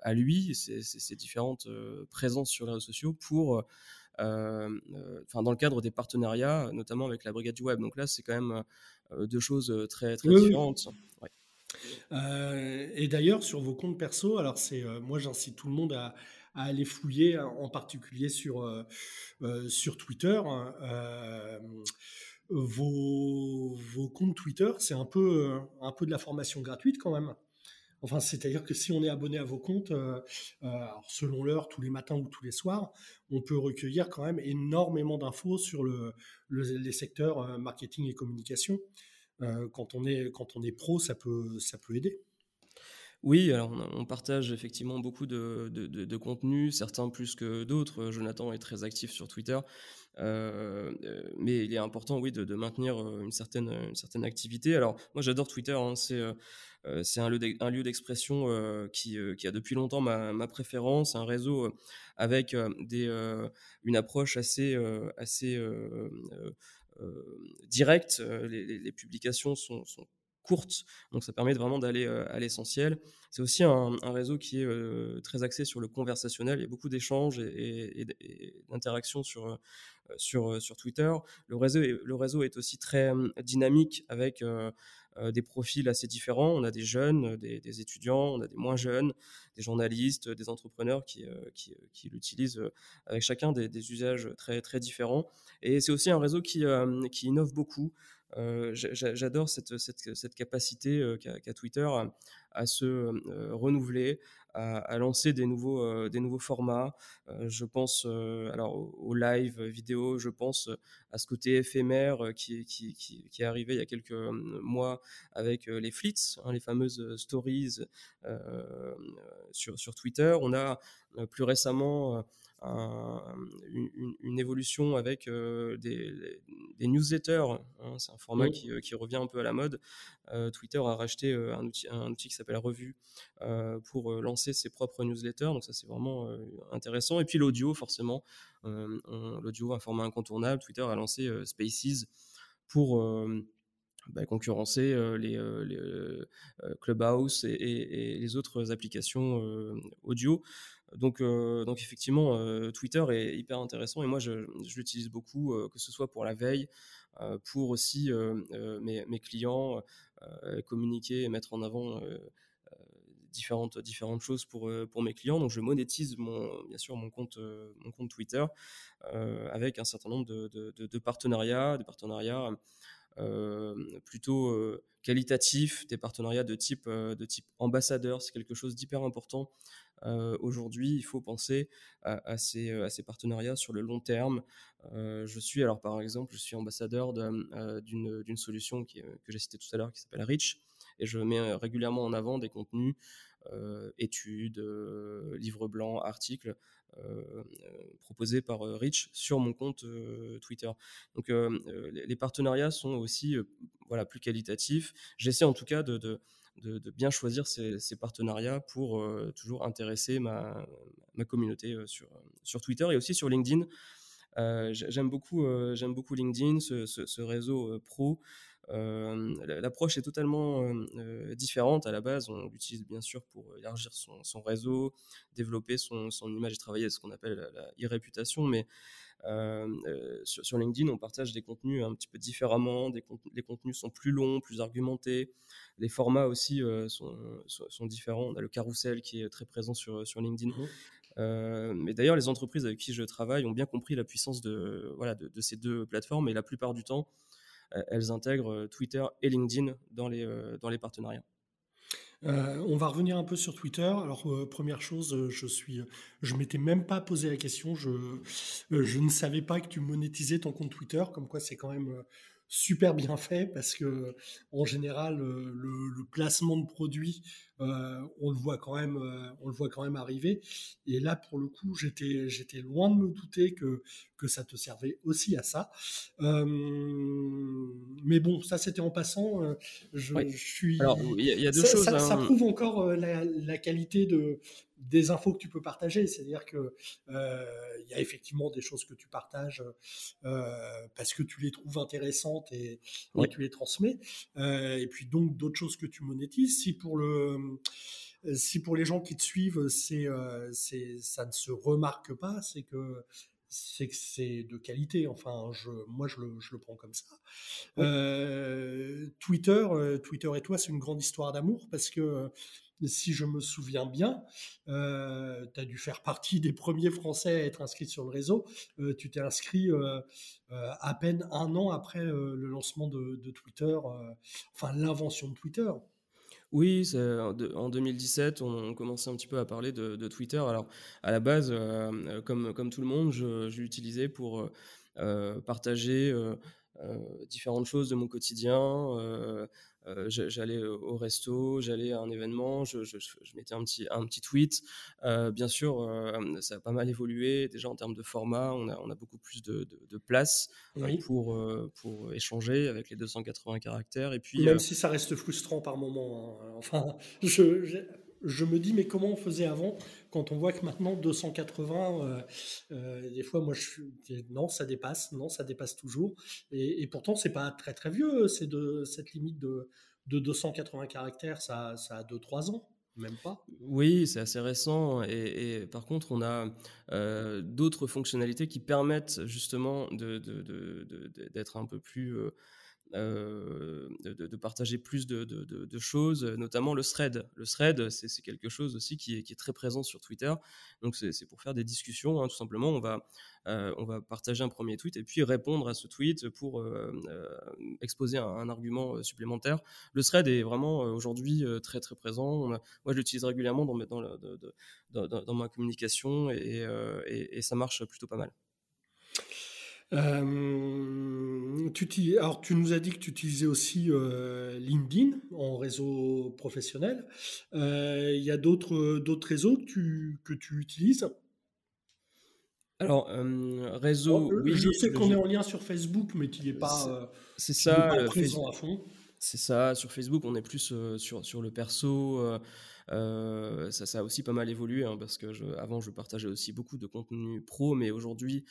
à lui, ses, différentes euh, présences sur les réseaux sociaux pour, euh, euh, enfin, dans le cadre des partenariats, notamment avec la Brigade du Web. Donc là, c'est quand même deux choses très, très différentes. et d'ailleurs, sur vos comptes perso, alors c'est, moi j'incite tout le monde à, aller fouiller, en particulier sur, sur Twitter. Hein, vos, vos, comptes Twitter, c'est un peu, un peu de la formation gratuite quand même. Enfin, c'est-à-dire que si on est abonné à vos comptes, euh, euh, selon l'heure, tous les matins ou tous les soirs, on peut recueillir quand même énormément d'infos sur le, les secteurs euh, marketing et communication. quand, on est, quand on est pro, ça peut, ça peut aider. Oui, alors on, partage effectivement beaucoup de, de, certains plus que d'autres. Jonathan est très actif sur Twitter, mais il est important, oui, de, maintenir une certaine, une certaine activité. Alors moi, j'adore Twitter. Hein, c'est euh, c'est un lieu d'expression euh, qui, euh, qui, a depuis longtemps ma, préférence, un réseau avec des, une approche assez, assez directe. Les, publications sont, courtes, donc ça permet vraiment d'aller à l'essentiel. C'est aussi un, réseau qui est très axé sur le conversationnel. Il y a beaucoup d'échanges et, d'interactions sur, sur, sur Twitter. Le réseau, est, le réseau est aussi très dynamique avec euh, des profils assez différents. On a des jeunes, des, étudiants, on a des moins jeunes, des journalistes, des entrepreneurs qui, euh, qui, l'utilisent euh, avec chacun des, usages très, très différents. Et c'est aussi un réseau qui, qui innove beaucoup. J'adore cette, cette, capacité qu'a Twitter à, se renouveler, à, lancer des nouveaux, euh, des nouveaux formats. Euh, je pense euh, alors au, live vidéo, je pense à ce côté éphémère qui, est arrivé il y a quelques mois avec les flits, hein, les fameuses stories sur, sur Twitter. On a plus récemment une, évolution avec des, des, newsletters hein. C'est un format qui, qui, revient un peu à la mode. Twitter a racheté un outil, un outil qui s'appelle Revue pour lancer ses propres newsletters. Donc ça, c'est vraiment intéressant. Et puis l'audio, forcément. l'audio, un format incontournable. Twitter a lancé Spaces pour bah, concurrencer les, Clubhouse et, les autres applications audio. Donc, donc effectivement, Twitter est hyper intéressant et moi je, l'utilise beaucoup, que ce soit pour la veille, pour aussi mes, clients communiquer et mettre en avant différentes, différentes choses pour, pour mes clients. Donc je monétise mon, bien sûr mon compte, mon compte Twitter avec un certain nombre de, de, de partenariats, partenariats euh, plutôt euh, qualitatif, des partenariats de type, euh, de type ambassadeur. C'est quelque chose d'hyper important. Aujourd'hui, il faut penser à, ces, à, ces, partenariats sur le long terme. je suis, alors par exemple, je suis ambassadeur d'une solution qui, que j'ai citée tout à l'heure qui s'appelle Rich et je mets régulièrement en avant des contenus, études, livres blancs, articles euh, proposé par euh, Rich sur mon compte euh, Twitter. Donc les partenariats sont aussi voilà, plus qualitatifs. J'essaie en tout cas de, bien choisir ces, partenariats pour toujours intéresser ma, communauté sur, Twitter et aussi sur LinkedIn. j'aime beaucoup, j'aime beaucoup LinkedIn, ce, réseau pro euh, l'approche est totalement différente. À la base, on l'utilise bien sûr pour élargir son, réseau, développer son, image et travailler à ce qu'on appelle la, e-réputation. Mais sur, LinkedIn, on partage des contenus un petit peu différemment. Des les contenus sont plus longs, plus argumentés. Les formats aussi sont, différents. On a le carrousel qui est très présent sur, sur LinkedIn. Mmh. mais d'ailleurs, les entreprises avec qui je travaille ont bien compris la puissance de, voilà, de ces deux plateformes et la plupart du temps, elles intègrent euh, Twitter et LinkedIn dans les, euh, partenariats. on va revenir un peu sur Twitter. Alors première chose, je suis, m'étais même pas posé la question. Je, je ne savais pas que tu monétisais ton compte Twitter. Comme quoi, c'est quand même super bien fait parce que en général le, placement de produits euh, on le voit quand même euh, on le voit quand même arriver. Et là pour le coup j'étais j'étais loin de me douter que que ça te servait aussi à ça. Euh, mais bon ça c'était en passant je, suis alors il y, a deux choses ça, hein. prouve encore la, la, qualité de des infos que tu peux partager. C'est-à-dire que euh, il y a effectivement des choses que tu partages euh, parce que tu les trouves intéressantes et, tu les transmets. Euh, et puis donc d'autres choses que tu monétises. Si pour le si pour les gens qui te suivent, c'est, c'est, ça ne se remarque pas, c'est que c'est que c'est de qualité. Enfin, je, moi, je le, je le prends comme ça. Twitter, Twitter et toi, c'est une grande histoire d'amour parce que si je me souviens bien, euh, tu as dû faire partie des premiers Français à être inscrits sur le réseau. Euh, tu t'es inscrit euh, à peine un an après le lancement de, Twitter, enfin l'invention de Twitter. Oui, en 2017, on, commençait un petit peu à parler de, Twitter. Alors, à la base, comme, tout le monde, je l'utilisais pour partager différentes choses de mon quotidien, euh, j'allais au resto, j'allais à un événement, je, mettais un petit, un petit tweet. Euh, bien sûr, euh, ça a pas mal évolué. Déjà en termes de format, on a, on a beaucoup plus de, de, place pour, pour échanger avec les 280 caractères. Et puis, Même si ça reste frustrant par moment. Hein. Enfin, je, je me dis, mais comment on faisait avant quand on voit que maintenant 280, euh, euh, des fois, moi, je suis, non, ça dépasse, non, ça dépasse toujours. Et, et pourtant, c'est pas très très vieux, c'est de cette limite de, de 280 caractères, ça, ça a 2-3 ans. Même pas Oui, c'est assez récent. Et, par contre, on a euh, d'autres fonctionnalités qui permettent justement d'être un peu plus euh, de, partager plus de, choses, notamment le thread. Le thread, c'est quelque chose aussi qui est, très présent sur Twitter. Donc c'est pour faire des discussions, hein, tout simplement. On va, euh, on va partager un premier tweet et puis répondre à ce tweet pour euh, exposer un, argument supplémentaire. Le thread est vraiment aujourd'hui très très présent. moi, je l'utilise régulièrement dans, ma communication et ça marche plutôt pas mal. Euh, tu, alors, tu nous as dit que tu utilisais aussi euh, LinkedIn en réseau professionnel. Euh, il y a d'autres, d'autres réseaux que tu, que tu utilises? Alors, réseau, oui. Je sais qu'on est en lien sur Facebook, mais tu n'y es pas, c'est ça, présent à fond. C'est ça, sur Facebook, on est plus sur, sur le perso. Ça, ça a aussi pas mal évolué hein, parce que je, avant, je partageais aussi beaucoup de contenu pro, mais aujourd'hui,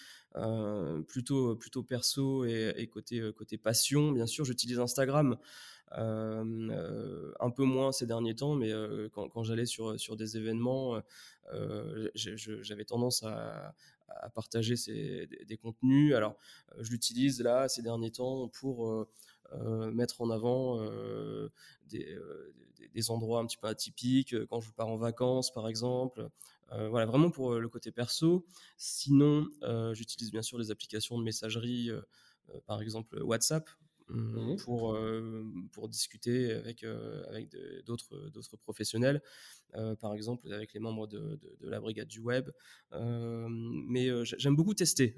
plutôt, plutôt perso et, côté, côté passion. Bien sûr, j'utilise Instagram un peu moins ces derniers temps, mais quand, j'allais sur, sur des événements, j'avais tendance à, partager des, contenus. Alors, je l'utilise là ces derniers temps pour mettre en avant des, des, endroits un petit peu atypiques, quand je pars en vacances par exemple. voilà, vraiment pour le côté perso. Sinon, j'utilise bien sûr les applications de messagerie, par exemple WhatsApp, Mmh. pour, pour discuter avec, avec d'autres, d'autres professionnels, par exemple avec les membres de, de, la brigade du web. mais j'aime beaucoup tester.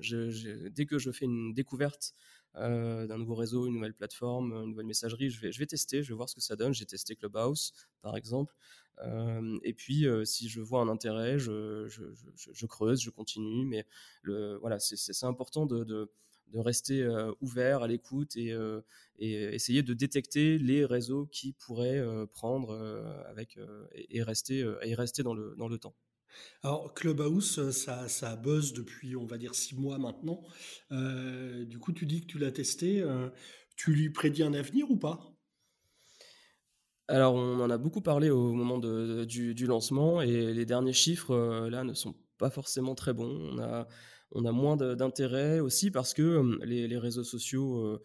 dès que je fais une découverte d'un nouveau réseau, une nouvelle plateforme, une nouvelle messagerie, je vais, tester, je vais voir ce que ça donne. J'ai testé Clubhouse, par exemple. et puis, si je vois un intérêt, je, creuse, je continue. Mais voilà, c'est important de, rester euh, ouvert à l'écoute et, euh, essayer de détecter les réseaux qui pourraient euh, prendre et, rester et rester dans le temps. Alors Clubhouse, ça, ça buzz depuis, on va dire, six mois maintenant. du coup, tu dis que tu l'as testé. tu lui prédis un avenir ou pas? Alors, on en a beaucoup parlé au moment du, lancement et les derniers chiffres, là, ne sont pas forcément très bons. On a, on a moins d'intérêt aussi parce que les, réseaux sociaux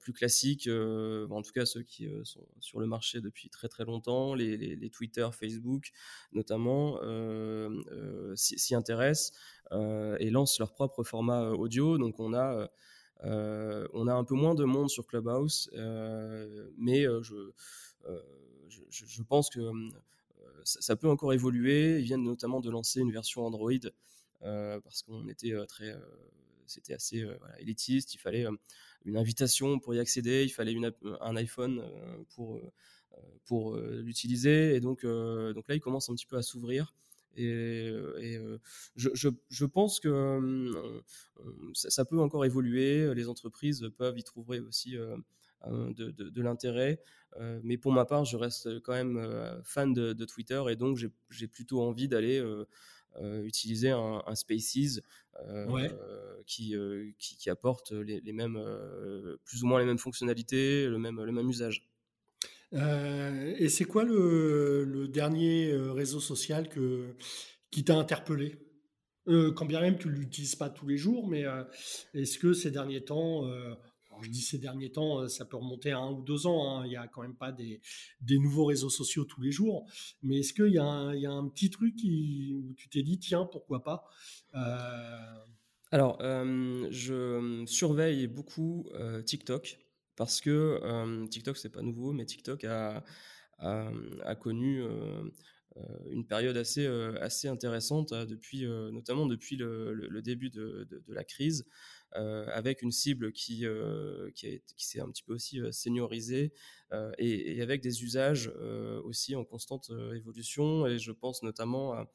plus classiques, en tout cas ceux qui sont sur le marché depuis très très longtemps, les, Twitter, Facebook notamment, s'y intéressent et lancent leur propre format audio. Donc on a on a un peu moins de monde sur Clubhouse, mais je, je, pense que ça, peut encore évoluer. Ils viennent notamment de lancer une version Android euh, parce qu'on était euh, très euh, c'était assez élitiste. Il fallait une invitation pour y accéder, il fallait un iPhone pour, pour l'utiliser. Et donc, donc là, il commence un petit peu à s'ouvrir. Et, je, je, pense que ça, peut encore évoluer. Les entreprises peuvent y trouver aussi de, de, l'intérêt. mais pour ma part, je reste quand même fan de, de Twitter et donc j'ai plutôt envie d'aller euh, utiliser un, Spaces euh, qui, euh, qui, qui, apporte les, mêmes, plus ou moins les mêmes fonctionnalités, le même, le même usage. et c'est quoi le, dernier réseau social que, qui t'a interpellé? Quand bien même tu ne l'utilises pas tous les jours, mais est-ce que ces derniers temps, je dis ces derniers temps, euh, ça peut remonter à un ou deux ans. Hein. Il n'y a quand même pas des, nouveaux réseaux sociaux tous les jours. Mais est-ce qu'il y, a un petit truc où tu t'es dit, tiens, pourquoi pas euh, Alors, euh, je surveille beaucoup TikTok parce que TikTok, c'est pas nouveau, mais TikTok a, connu une période assez, assez intéressante depuis, notamment depuis le, début de, la crise. Euh, avec une cible qui, euh, qui, s'est un petit peu aussi euh, seniorisée et, avec des usages aussi en constante évolution. Et je pense notamment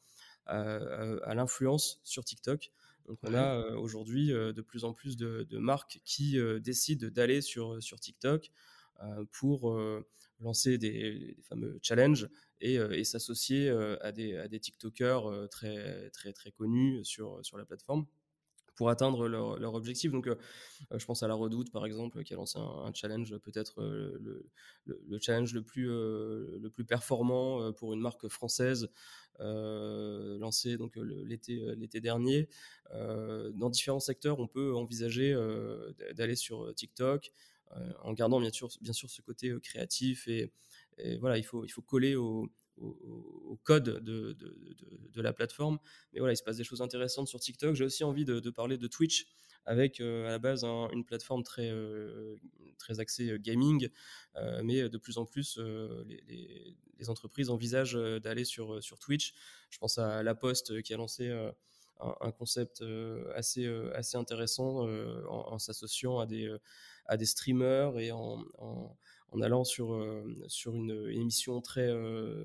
à, l'influence sur TikTok. Donc on a aujourd'hui de plus en plus de, marques qui décident d'aller sur, sur TikTok pour lancer des, fameux challenges et, s'associer à, des, à des TikTokers très, très, très connus sur, sur la plateforme pour atteindre leur, leur objectif. Donc, euh, euh, je pense à la Redoute, par exemple, qui a lancé un, challenge, peut-être euh, le, le, challenge le plus, le plus performant pour une marque française, lancé donc l'été l'été dernier. dans différents secteurs, on peut envisager d'aller sur TikTok en gardant bien sûr, bien sûr ce côté créatif et, et, voilà, il faut, il faut coller au, au, code de, de, la plateforme. Mais voilà, il se passe des choses intéressantes sur TikTok. J'ai aussi envie de, parler de Twitch avec euh, à la base une plateforme très, euh, très axée euh, gaming, mais de plus en plus les, entreprises envisagent d'aller sur, sur Twitch. Je pense à La Poste qui a lancé un, concept assez, assez intéressant en, s'associant à des, à des streamers et en, en allant sur, euh, sur une, émission très, euh,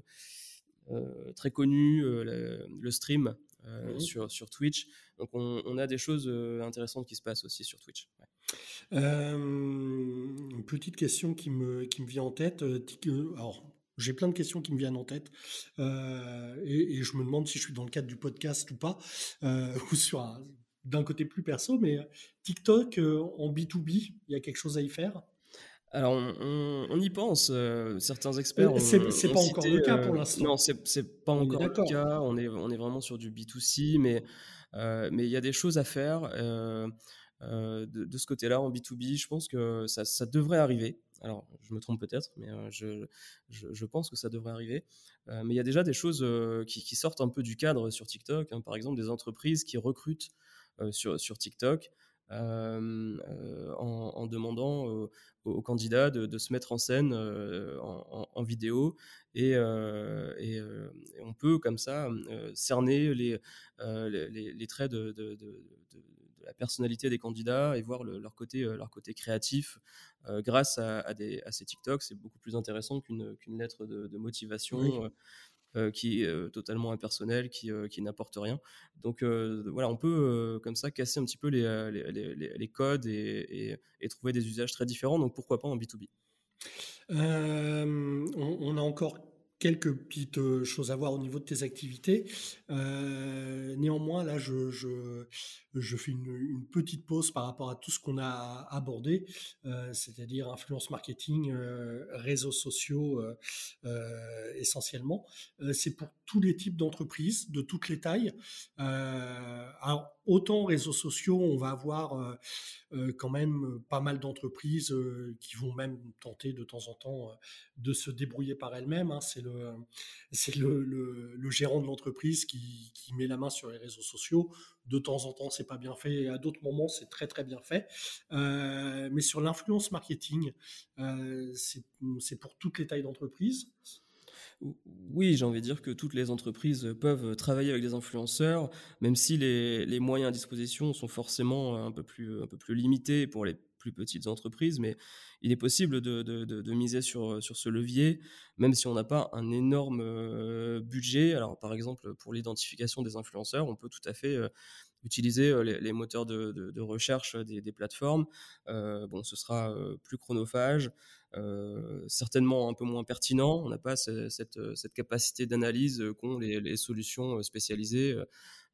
euh, très connue, le, stream, mmh sur, sur Twitch. Donc on, a des choses intéressantes qui se passent aussi sur Twitch. une petite question qui me, qui me vient en tête. Alors, j'ai plein de questions qui me viennent en tête et, je me demande si je suis dans le cadre du podcast ou pas, ou sur d'un côté plus perso, mais TikTok en B2B, il y a quelque chose à y faire? Alors, on, y pense. certains experts. c'est pas encore le cas pour l'instant. non, c'est pas encore le cas. On est, on est vraiment sur du B2C, mais mais il y a des choses à faire de, ce côté-là en B2B. Je pense que ça, ça devrait arriver. Alors, je me trompe peut-être, mais je, je, pense que ça devrait arriver. mais il y a déjà des choses qui, sortent un peu du cadre sur TikTok. Hein. par exemple, des entreprises qui recrutent sur, sur TikTok. En, demandant aux, candidats de, se mettre en scène en, vidéo et, on peut comme ça cerner les, les, traits de, la personnalité des candidats et voir leur, côté, leur côté créatif grâce à, des, à ces TikToks. C'est beaucoup plus intéressant qu'une lettre de, motivation. Qui est totalement impersonnel, qui, qui n'apporte rien. Donc voilà, on peut comme ça casser un petit peu les, les, les, codes et, et, trouver des usages très différents. Donc pourquoi pas en B2B on, on, a encore quelques petites euh, choses à voir au niveau de tes activités. Euh, néanmoins, là, je, je, fais une, petite pause par rapport à tout ce qu'on a abordé, euh, c'est-à-dire influence marketing, réseaux sociaux essentiellement. C'est pour tous les types d'entreprises, de toutes les tailles. alors, autant réseaux sociaux, on va avoir quand même pas mal d'entreprises qui vont même tenter de temps en temps de se débrouiller par elles-mêmes. Hein. C'est le, c'est gérant de l'entreprise qui, met la main sur les réseaux sociaux. De temps en temps, c'est pas bien fait, et à d'autres moments, c'est très très bien fait. Euh, mais sur l'influence marketing, euh, c'est pour toutes les tailles d'entreprise. Oui, j'ai envie de dire que toutes les entreprises peuvent travailler avec des influenceurs, même si les, moyens à disposition sont forcément un peu plus, limités pour les plus petites entreprises, mais il est possible de, miser sur, sur ce levier, même si on n'a pas un énorme euh, budget. Alors, par exemple, pour l'identification des influenceurs, on peut tout à fait euh, utiliser euh, les, moteurs de, recherche des, des plateformes. bon, ce sera plus chronophage, certainement un peu moins pertinent. On n'a pas cette, cette, capacité d'analyse qu'ont les, solutions spécialisées.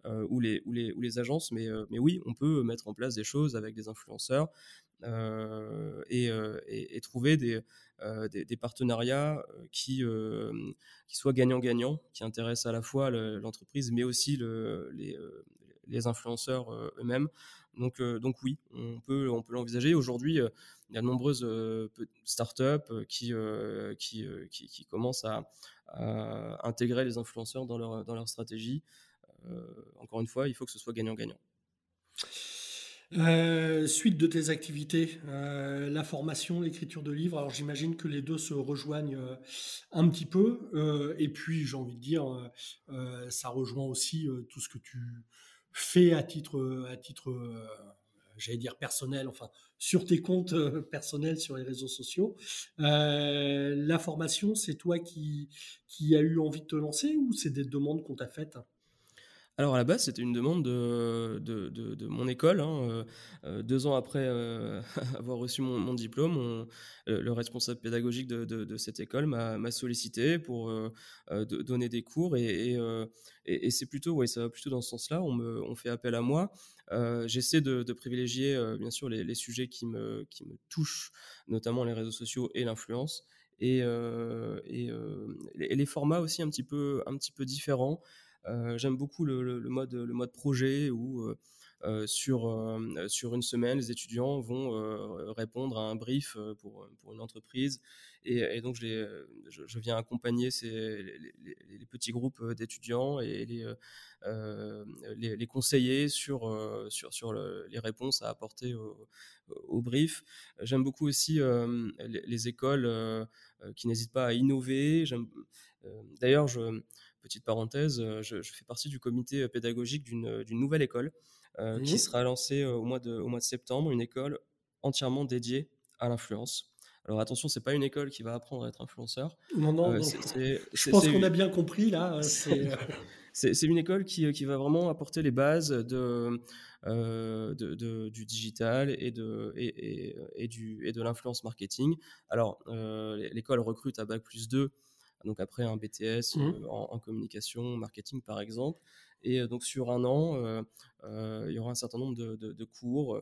ou, les, agences, mais, oui, on peut mettre en place des choses avec des influenceurs, euh, euh, et, trouver des, euh, partenariats qui, soient gagnant-gagnant, qui intéressent à la fois l'entreprise, mais aussi le, les, influenceurs eux-mêmes. Donc, oui, on peut l'envisager. Aujourd'hui, il y a de nombreuses startups qui, qui, qui, qui, commencent à, intégrer les influenceurs dans leur, dans leur stratégie. encore une fois, il faut que ce soit gagnant-gagnant. Euh, suite de tes activités, euh, la formation, l'écriture de livres. Alors j'imagine que les deux se rejoignent euh, un petit peu. et puis j'ai envie de dire, ça rejoint aussi tout ce que tu fais à titre, à titre, j'allais dire personnel, enfin sur tes comptes personnels sur les réseaux sociaux. la formation, c'est toi qui qui a eu envie de te lancer ou c'est des demandes qu'on t'a faites? Alors à la base, c'était une demande de, de, mon école. Hein, euh, euh, deux ans après euh, avoir reçu mon, diplôme, le responsable pédagogique de, cette école m'a sollicité pour donner des cours et, et, c'est plutôt, ouais, ça va plutôt dans ce sens-là. On, me, on fait appel à moi. J'essaie de, privilégier bien sûr les, sujets qui me, qui me touchent, notamment les réseaux sociaux et l'influence. Et, et, les formats aussi un petit peu, un petit peu différents. Euh, j'aime beaucoup le, mode, le mode projet où euh, euh, sur, sur une semaine, les étudiants vont répondre à un brief pour, pour une entreprise. Et, donc, je, je, viens accompagner ces, les, petits groupes d'étudiants et les, les, conseiller sur, sur, sur les réponses à apporter au, au brief. J'aime beaucoup aussi les, écoles qui n'hésitent pas à innover. D'ailleurs, je petite parenthèse, euh, je, fais partie du comité euh, pédagogique d'une euh, nouvelle école qui sera lancée au mois, de, au mois de septembre, une école entièrement dédiée à l'influence. Alors attention, c'est pas une école qui va apprendre à être influenceur. Non, non, Euh, Je pense qu'on a bien compris là. C'est une école qui, qui va vraiment apporter les bases de, euh, de- de- du digital et de, et, et- et du, et de l'influence marketing. Alors, euh, l'école recrute à Bac plus 2, donc après un BTS Mhm. euh, en, en communication, marketing par exemple. Et euh, donc sur un an, euh, il y aura un certain nombre de, de- de cours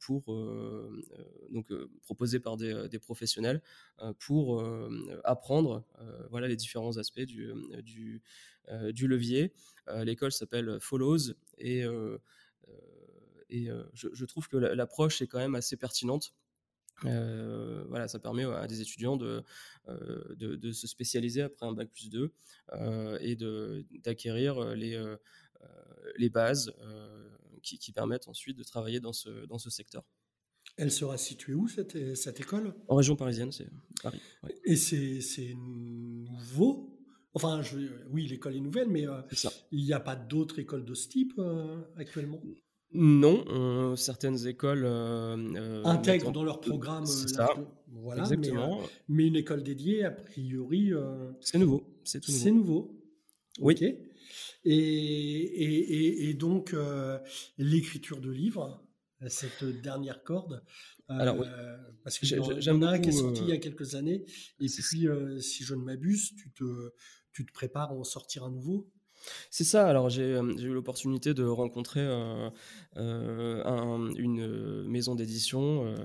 pour, euh, donc, euh, proposés par des, des professionnels euh, pour apprendre voilà, les différents aspects du, du, du levier. L'école s'appelle Follows et, et je, je trouve que la- l'approche est quand même assez pertinente. Euh, voilà, ça permet à des étudiants de, euh, de, de se spécialiser après un bac plus 2 euh, et d'acquérir les, euh, euh, les bases qui, qui permettent ensuite de travailler dans ce, dans ce secteur. Elle sera située où cette, cette école? En région parisienne, c'est Paris. ouais, Et c'est nouveau? Enfin, je, oui, l'école est nouvelle, mais il n'y a pas d'autres écoles de ce type actuellement? Non, on- certaines écoles euh, euh, Intègrent dans leur programme. C'est euh, ça, voilà, mais, exactement. Mais, une école dédiée, a priori, C'est nouveau, c'est tout nouveau. c'est nouveau. Oui. Et, et, et, et donc, euh, l'écriture de livres, cette dernière corde. euh, Alors, oui. Parce que j'aime un qui est sorti euh, il y a quelques années. Et puis, si je ne m'abuse, tu te, tu te prépares à en sortir un nouveau? C'est ça, alors j'ai euh, j'ai eu l'opportunité de rencontrer euh, euh, un- une maison d'édition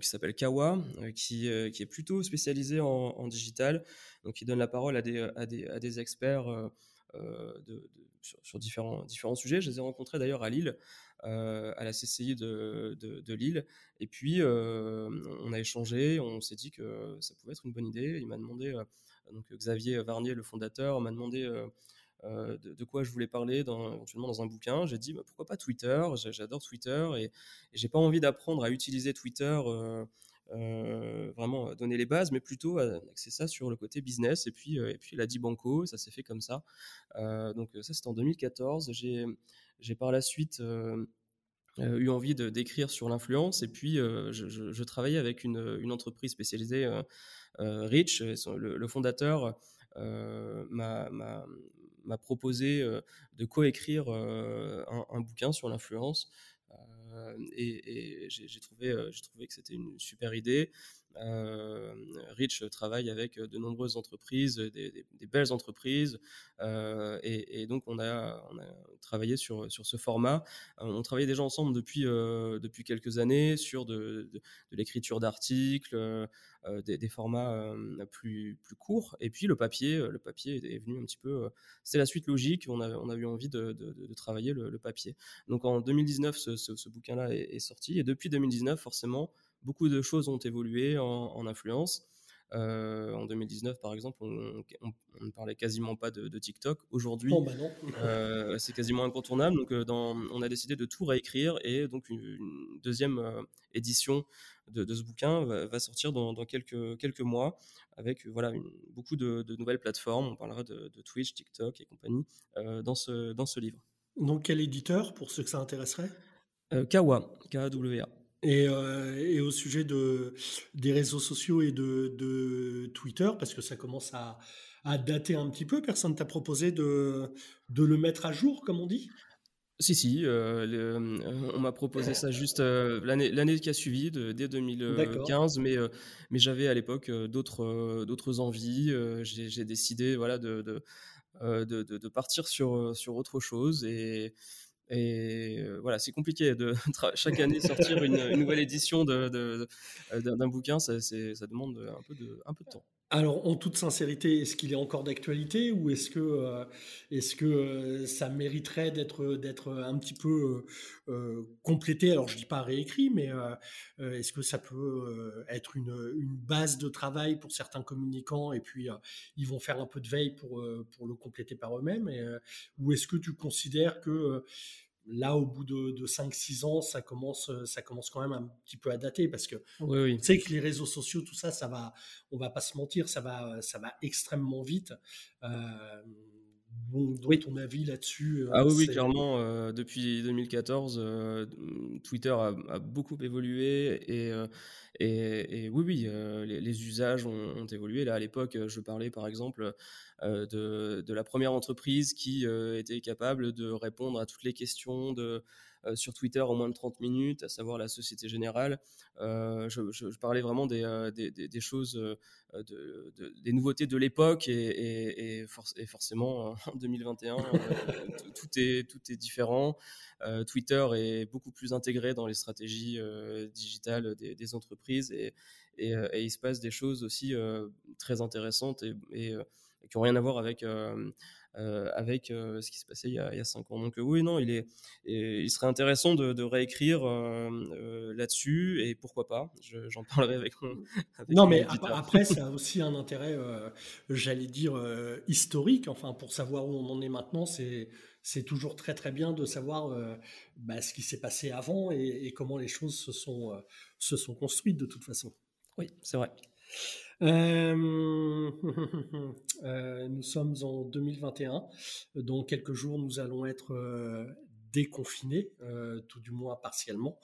qui s'appelle Kawa, qui, est plutôt spécialisée en, digital, donc qui donne la parole à des, experts sur, différents, sujets. Je les ai rencontrés d'ailleurs à Lille, à la CCI de, Lille, et puis on a échangé, on s'est dit que ça pouvait être une bonne idée. Il m'a demandé, donc Xavier Varnier, le fondateur, m'a demandé euh, euh, de, quoi je voulais parler dans, éventuellement dans un bouquin. J'ai dit bah, pourquoi pas Twitter, j'adore Twitter et, et j'ai pas envie d'apprendre à utiliser Twitter. euh, euh, vraiment euh, donner les bases, mais plutôt euh, axer ça sur le côté business. Et puis, euh, et puis il a dit banco, ça s'est fait comme ça. Euh, donc ça c'était en 2014. J'ai, j'ai par la suite euh, eu envie de d'écrire sur l'influence. Et puis euh, je, travaillais avec une, entreprise spécialisée euh, euh, Rich. Le, fondateur m'a, proposé de coécrire un, un bouquin sur l'influence. Et, et j'ai, trouvé j'ai trouvé que c'était une super idée Rich travaille avec de nombreuses entreprises, des, des- belles entreprises, euh, et, donc on a, travaillé sur, sur ce format. Euh, on travaillait déjà ensemble depuis, euh, depuis quelques années sur de, l'écriture d'articles, euh, euh, des, formats euh, plus, plus courts, et puis le papier, euh, le papier est venu un petit peu. euh, c'est la suite logique. On a, on a eu envie de, de- travailler le, papier. Donc en 2019, ce, ce- bouquin-là est sorti, et depuis 2019, forcément, beaucoup de choses ont évolué en, en influence. Euh, en 2019, par exemple, on, on- on ne parlait quasiment pas de, de TikTok. Aujourd'hui, Bon, bah euh, c'est quasiment incontournable. Donc, euh, dans- on a décidé de tout réécrire et donc une, une deuxième euh, édition de, de ce bouquin va, va sortir dans, dans quelques, quelques mois avec voilà, une- beaucoup de, de nouvelles plateformes. On parlera de, Twitch, TikTok et compagnie dans, ce, dans ce livre. Donc, quel éditeur, pour ceux que ça intéresserait? Kawa, K-A-W-A. Et, euh, et au sujet de, des réseaux sociaux et de, de Twitter, parce que ça commence à, à dater un petit peu, personne t'a proposé de, de le mettre à jour, comme on dit? Si, si, euh, le- euh, on m'a proposé ça juste euh, l'année qui a suivi, de- dès 2015, mais, euh, mais j'avais à l'époque d'autres d'autres envies. J'ai décidé voilà, de, de, de, de- de partir sur, sur autre chose. Et, et euh, voilà, c'est compliqué de chaque année sortir une, nouvelle édition d'un bouquin, ça, ça demande un peu de, un peu de temps. Alors, en toute sincérité, est-ce qu'il est encore d'actualité ou est-ce que, euh, est-ce que euh, ça mériterait d'être, d'être un petit peu euh, complété? Alors, je dis pas réécrit, mais est-ce que ça peut être une, base de travail pour certains communicants et puis ils vont faire un peu de veille pour, pour le compléter par eux-mêmes? Ou est-ce que tu considères que là, au bout de, de 5-6 ans, ça commence, ça commence quand même un petit peu à dater parce que Oui, oui. tu sais que les réseaux sociaux, tout ça, ça va, on va pas se mentir, ça va, ça va extrêmement vite. Euh, bon, donc ton avis là-dessus Ah oui, oui clairement. depuis 2014, Twitter a, beaucoup évolué et, et, oui, oui, les, usages ont, évolué. Là, à l'époque, je parlais par exemple de, de, la première entreprise qui était capable de répondre à toutes les questions de euh, sur Twitter en moins de 30 minutes, à savoir la Société Générale. Euh, je, parlais vraiment des, euh, des, choses, des nouveautés de l'époque et, forcément en 2021, tout, est, tout est différent. Twitter est beaucoup plus intégré dans les stratégies digitales des, entreprises et, et, il se passe des choses aussi très intéressantes et, qui n'ont rien à voir avec, euh, avec euh, ce qui s'est passé il y, a, il cinq ans. Donc oui, non, il, est, il serait intéressant de, réécrire euh, là-dessus et pourquoi pas. J'en parlerai avec mon. non, mais après, ça a aussi un intérêt, j'allais dire, historique. Enfin, pour savoir où on en est maintenant, c'est c'est toujours très très bien de savoir bah, ce qui s'est passé avant et, comment les choses se sont, se sont construites de toute façon. Oui, c'est vrai. Euh, euh, nous sommes en 2021. Dans quelques jours, nous allons être euh, déconfinés, tout du moins partiellement.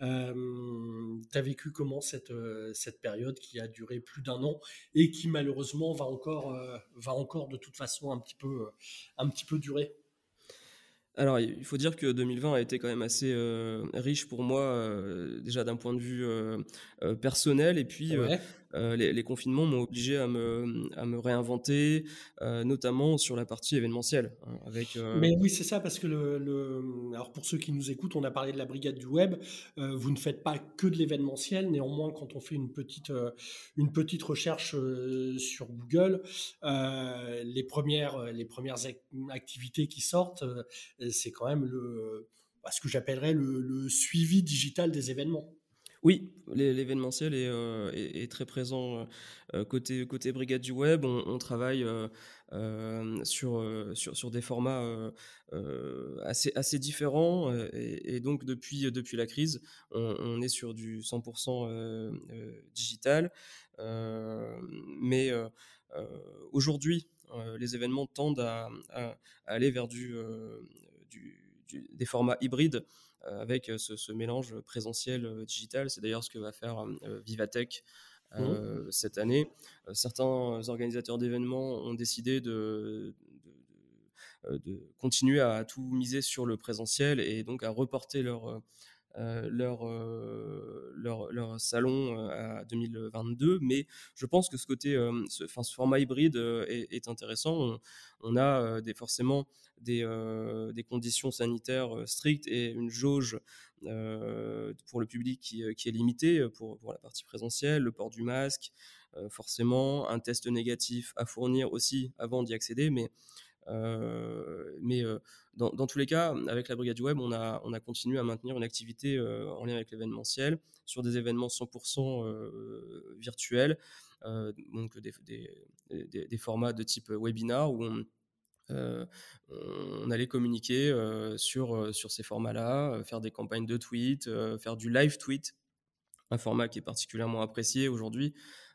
tu as vécu comment cette, cette période qui a duré plus d'un an et qui malheureusement va encore, va encore de toute façon un petit peu, un petit peu durer? Alors, il faut dire que 2020 a été quand même assez riche pour moi, déjà d'un point de vue personnel, et puis euh, les, confinements m'ont obligé à me, réinventer, euh, notamment sur la partie événementielle. Hein, euh, Mais oui, c'est ça, parce que le, alors pour ceux qui nous écoutent, on a parlé de la brigade du web. vous ne faites pas que de l'événementiel. Néanmoins, quand on fait une petite, une petite recherche sur Google, les premières, les premières activités qui sortent, c'est quand même le, bah, ce que j'appellerais le suivi digital des événements. Oui, l'événementiel est, euh, est, très présent euh, côté, côté brigade du web. On, travaille euh, sur, des formats assez, différents. Et, donc, depuis la crise, on, est sur du 100% digital. mais aujourd'hui, les événements tendent à, aller vers du, des formats hybrides. Euh, avec euh, ce, mélange présentiel euh, digital. C'est d'ailleurs ce que va faire Vivatech mmh. cette année. certains organisateurs d'événements ont décidé de, de, continuer à tout miser sur le présentiel et donc à reporter leur, leur, leur, leur, salon à 2022. Mais je pense que ce côté, ce, enfin, ce format hybride est, intéressant. On, a des, forcément des, des, conditions sanitaires strictes et une jauge pour le public qui, qui est limitée pour, pour, la partie présentielle, le port du masque, forcément, un test négatif à fournir aussi avant d'y accéder. Mais euh, mais euh, dans, tous les cas, avec la Brigade Web, on a, on a continué à maintenir une activité euh, en lien avec l'événementiel sur des événements 100% virtuels, donc des, formats de type webinar où on, on allait communiquer sur, sur ces formats-là, faire des campagnes de tweets, faire du live tweet, un format qui est particulièrement apprécié aujourd'hui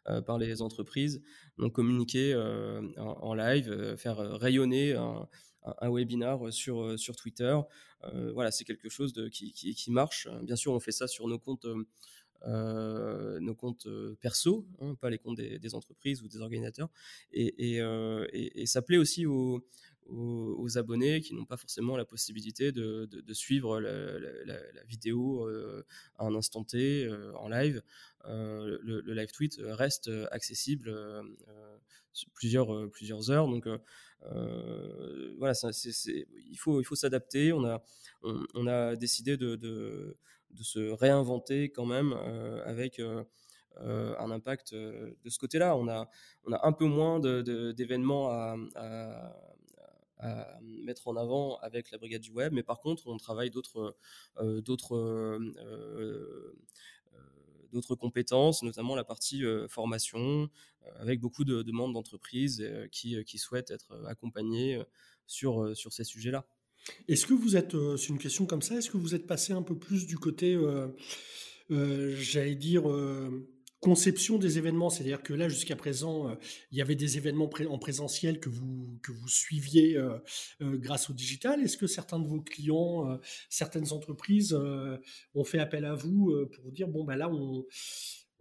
euh, par les entreprises. Donc communiquer euh, en, live, euh, faire rayonner un, un, webinar sur, sur Twitter. voilà, c'est quelque chose qui, qui, marche. Bien sûr, on fait ça sur nos comptes. nos comptes perso, hein, pas les comptes des, entreprises ou des organisateurs. Et ça plaît aussi aux, aux, abonnés qui n'ont pas forcément la possibilité de, suivre la, vidéo euh, à un instant T euh, en live. Euh, le, live tweet reste accessible plusieurs, plusieurs heures. Donc voilà, il faut, il faut s'adapter. On a, on, a décidé de, de, se réinventer quand même avec... un impact de ce côté-là. On a, on a un peu moins d'événements à, à mettre en avant avec la brigade du web. Mais par contre, on travaille d'autres euh, d'autres euh, euh, d'autres compétences, notamment la partie formation, avec beaucoup de demandes d'entreprises qui, qui, souhaitent être accompagnées sur, sur ces sujets-là. Est-ce que vous êtes, c'est une question comme ça, est-ce que vous êtes passé un peu plus du côté, j'allais dire, conception des événements, c'est-à-dire que là jusqu'à présent, euh, il y avait des événements en présentiel que vous que vous suiviez euh, euh, grâce au digital. Est-ce que certains de vos clients, certaines entreprises ont fait appel à vous pour dire bon ben là on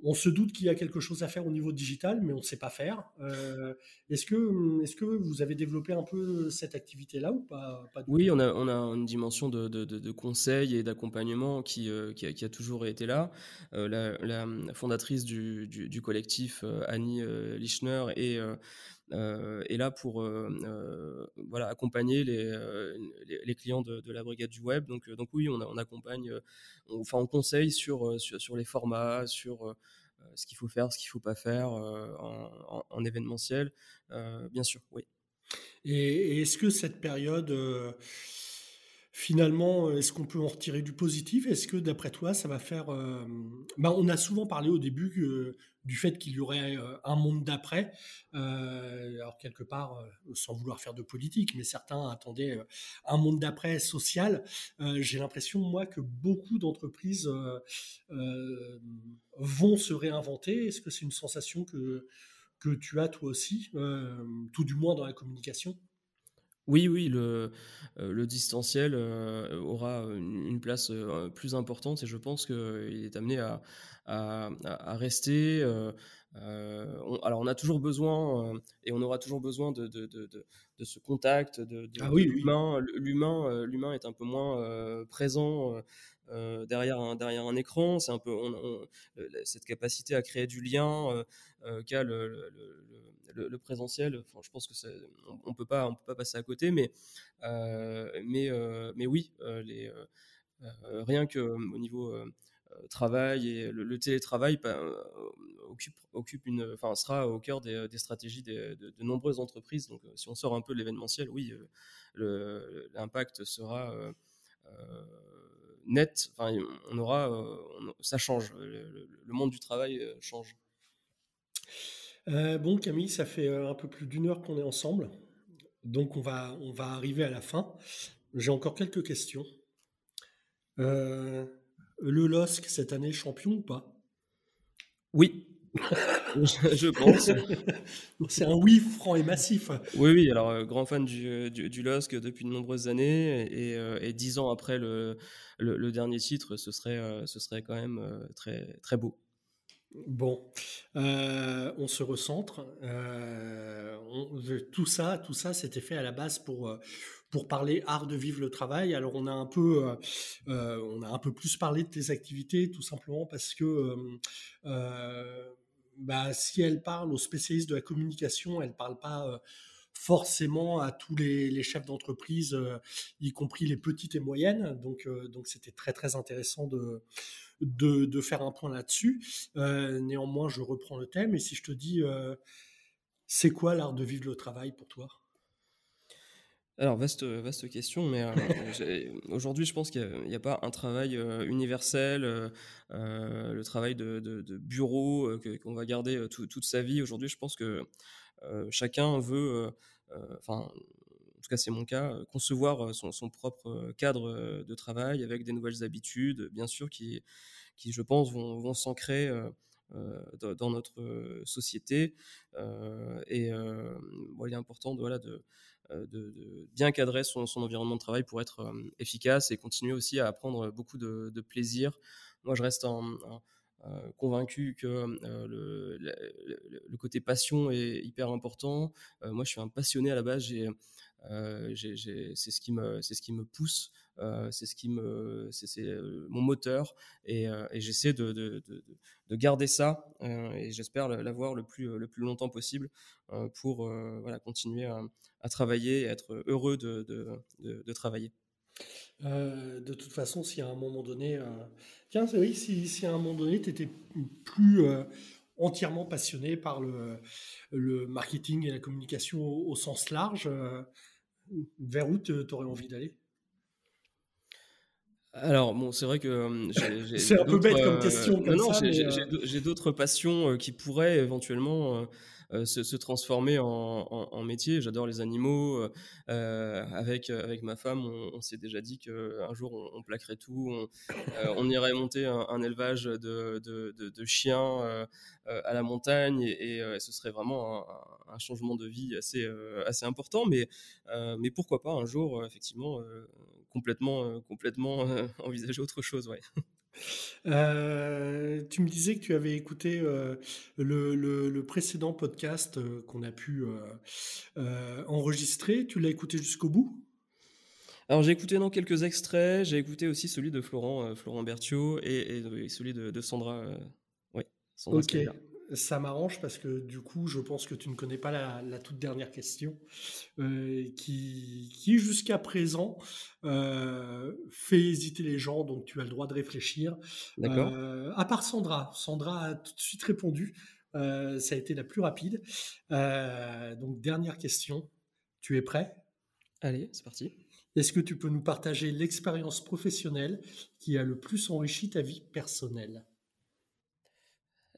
on se doute qu'il y a quelque chose à faire au niveau digital, mais on ne sait pas faire. Euh, est-ce que, est que vous avez développé un peu cette activité-là ou pas, Oui, on a, on a une dimension de, de, conseil et d'accompagnement qui, euh, qui, a, toujours été là. Euh, la, fondatrice du, du, collectif, Annie Lichner, est, est là pour voilà, accompagner les, clients de, la brigade du web. Donc, donc oui, on, on accompagne, enfin on conseille sur, sur, les formats, sur ce qu'il faut faire, ce qu'il ne faut pas faire en, événementiel, bien sûr, oui. Et, est-ce que cette période, finalement, est-ce qu'on peut en retirer du positif? Est-ce que d'après toi, ça va faire... Bah, on a souvent parlé au début du fait qu'il y aurait un monde d'après. alors quelque part, sans vouloir faire de politique, mais certains attendaient un monde d'après social. J'ai l'impression, moi, que beaucoup d'entreprises vont se réinventer. Est-ce que c'est une sensation que, que tu as toi aussi, tout du moins dans la communication? Oui, oui, le, le distanciel aura une, place plus importante et je pense qu'il est amené à, rester. Alors, on a toujours besoin et on aura toujours besoin de, de, de, de ce contact, de, ah oui, l'humain. L'humain, l'humain est un peu moins présent. derrière un derrière un écran, c'est un peu cette capacité à créer du lien qu'a le, le, présentiel. Enfin, je pense que on, peut pas on peut pas passer à côté, mais mais mais oui, les rien que au niveau euh, travail et le, télétravail bah, euh, occupe, une, enfin, sera au cœur des, stratégies de, nombreuses entreprises. Donc, euh, si on sort un peu de l'événementiel, oui, l'impact sera net. Enfin, on aura, ça change. Le, monde du travail change. bon, Camille, ça fait un peu plus d'une heure qu'on est ensemble. Donc, on va, on va arriver à la fin. J'ai encore quelques questions. Euh, le LOSC cette année champion ou pas? Oui, je pense. C'est un oui franc et massif. Oui, oui, alors euh, grand fan du, du, LOSC depuis de nombreuses années et, euh, dix ans après le, dernier titre, ce serait, euh, ce serait quand même très, très beau. Bon, euh, on se recentre. Euh, tout ça, tout ça, c'était fait à la base pour euh, pour parler art de vivre le travail. Alors on a un peu, on a un peu plus parlé de tes activités, tout simplement parce que bah, si elle parle aux spécialistes de la communication, elle parle pas forcément à tous les, chefs d'entreprise, y compris les petites et moyennes. Donc, donc c'était très très intéressant de, de, faire un point là-dessus. Euh, néanmoins, je reprends le thème. Et si je te dis, euh, c'est quoi l'art de vivre le travail pour toi? Alors, vaste, vaste question, mais euh, aujourd'hui, je pense qu'il n'y a, pas un travail universel, le travail de, bureau qu'on va garder toute sa vie. Aujourd'hui, je pense que chacun veut, enfin, en tout cas c'est mon cas, concevoir son, propre cadre de travail avec des nouvelles habitudes, bien sûr, qui, qui, je pense, vont, vont s'ancrer dans, notre société. et il est important de, voilà, de, de, bien cadrer son, son, environnement de travail pour être efficace et continuer aussi à prendre beaucoup de, plaisir. Moi, je reste convaincu que le, le, côté passion est hyper important. moi, je suis un passionné à la base. Euh, c'est ce qui me, c'est ce qui me pousse, euh, c'est ce qui me, c'est euh, mon moteur, et, j'essaie de, de, de, garder ça, et j'espère l'avoir le plus, le plus longtemps possible pour voilà, continuer à, travailler et être heureux de, travailler. de toute façon, si à un moment donné, tiens, c'est vrai, si, si, à un moment donné, tu étais plus entièrement passionné par le, le, marketing et la communication au, sens large, vers où tu aurais envie d'aller? Alors bon, c'est vrai que euh, c'est un peu bête comme question. Euh, non, j'ai d'autres passions euh, qui pourraient éventuellement se, transformer en, métier. J'adore les animaux. avec, avec ma femme, on, s'est déjà dit qu'un jour, on, plaquerait tout. On, irait monter un, élevage de, de, chiens à la montagne et, ce serait vraiment un, changement de vie assez, assez important. Mais, mais pourquoi pas un jour, effectivement, complètement, complètement envisager autre chose. Euh, tu me disais que tu avais écouté euh, le, précédent podcast euh, qu'on a pu enregistrer. Tu l'as écouté jusqu'au bout? Alors j'ai écouté dans quelques extraits. J'ai écouté aussi celui de Florent, Florent Berthiaud et, celui de, Sandra. oui, Sandra ok ça m'arrange parce que du coup, je pense que tu ne connais pas la, toute dernière question euh, qui, qui jusqu'à présent euh, fait hésiter les gens, donc tu as le droit de réfléchir. D'accord. Euh, à part Sandra, Sandra a tout de suite répondu. ça a été la plus rapide. donc dernière question. Tu es prêt? Allez, c'est parti. Est-ce que tu peux nous partager l'expérience professionnelle qui a le plus enrichi ta vie personnelle?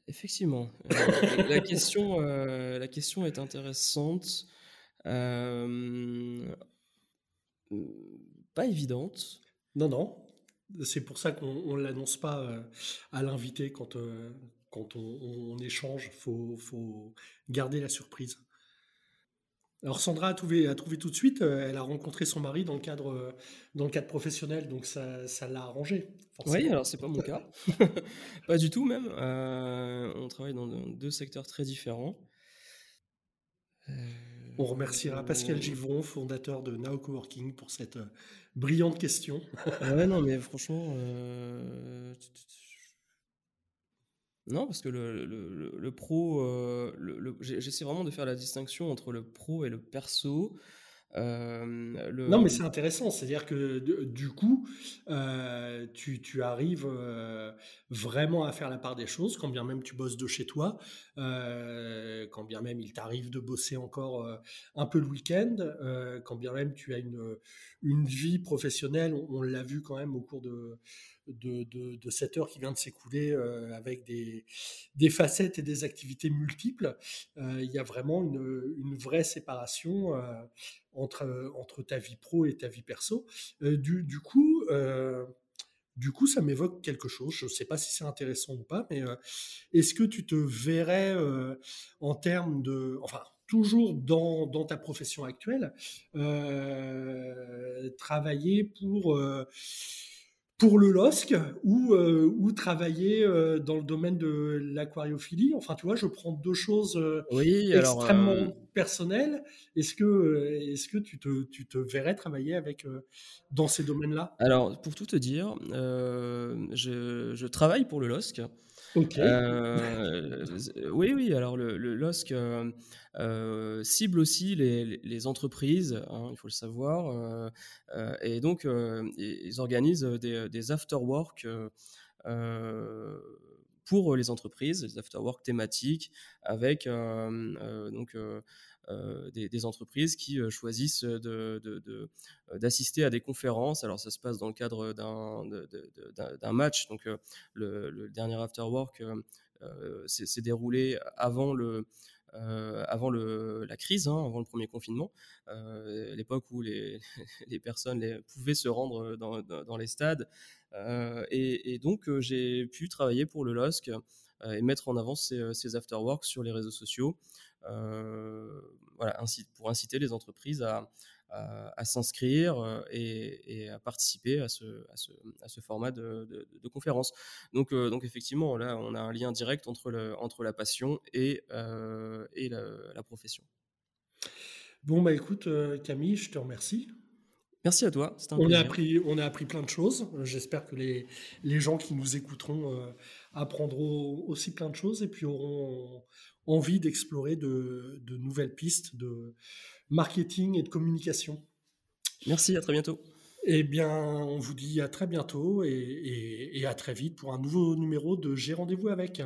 Effectivement. Euh, la, question, euh, la question est intéressante. Euh, pas évidente. Non, non. C'est pour ça qu'on ne l'annonce pas à l'invité quand, on, échange. Il faut garder la surprise. Alors Sandra a trouvé, a trouvé tout de suite, euh, elle a rencontré son mari dans le cadre, euh, dans le cadre professionnel, donc ça, ça l'a arrangé. Oui, alors c'est pas mon cas, pas du tout même. Euh, on travaille dans deux secteurs très différents. On remerciera Pascal Givron, fondateur de Now Coworking, pour cette brillante question. ouais, non, mais franchement, non, parce que le, le, pro, euh, j'essaie vraiment de faire la distinction entre le pro et le perso. Euh, non, mais c'est intéressant, c'est-à-dire que du coup, euh, tu, tu, arrives vraiment à faire la part des choses, quand bien même tu bosses de chez toi, quand bien même il t'arrive de bosser encore un peu le week-end, quand bien même tu as une, une vie professionnelle, on l'a vu quand même au cours de cette heure qui vient de s'écouler euh, avec des, facettes et des activités multiples, euh, il y a vraiment une, vraie séparation euh, entre, ta vie pro et ta vie perso. Du, coup, du coup, ça m'évoque quelque chose. Je ne sais pas si c'est intéressant ou pas, mais est-ce que tu te verrais en termes de... toujours dans, dans, ta profession actuelle, travailler pour pour le LOSC ou, euh, ou travailler euh, dans le domaine de l'aquariophilie. Enfin, tu vois, je prends deux choses euh, extrêmement personnelles. Est-ce que, est-ce que tu, te, tu te verrais travailler avec, dans ces domaines-là? Alors, pour tout te dire, je, je, travaille pour le LOSC. Euh, oui, oui. Alors le, LOSC euh, euh, cible aussi les, entreprises, hein, il faut le savoir, et donc ils organisent des, des after-work pour les entreprises, des after-work thématiques avec donc euh, des, entreprises qui euh, choisissent d'assister de, à des conférences. Alors ça se passe dans le cadre d'un match. Donc euh, le, dernier After Work s'est déroulé avant la crise, hein, avant le premier confinement, l'époque où les, personnes pouvaient se rendre dans, les stades. Et, et, donc, j'ai pu travailler pour le LOSC et mettre en avant ces, ces afterworks sur les réseaux sociaux. Euh, voilà, pour inciter les entreprises à, à, s'inscrire euh, et, à participer à ce, à ce, à ce format de, de, conférence. Donc, euh, donc effectivement, là, on a un lien direct entre, le, entre la passion et, et la, profession. Bon, bah écoute, Camille, je te remercie. Merci à toi. Un on, a appris, on a appris plein de choses. J'espère que les, les, gens qui nous écouteront apprendront aussi plein de choses et puis auront, envie d'explorer de, nouvelles pistes de marketing et de communication. Merci, à très bientôt. Eh bien, on vous dit à très bientôt et, et à très vite pour un nouveau numéro de J'ai rendez-vous avec.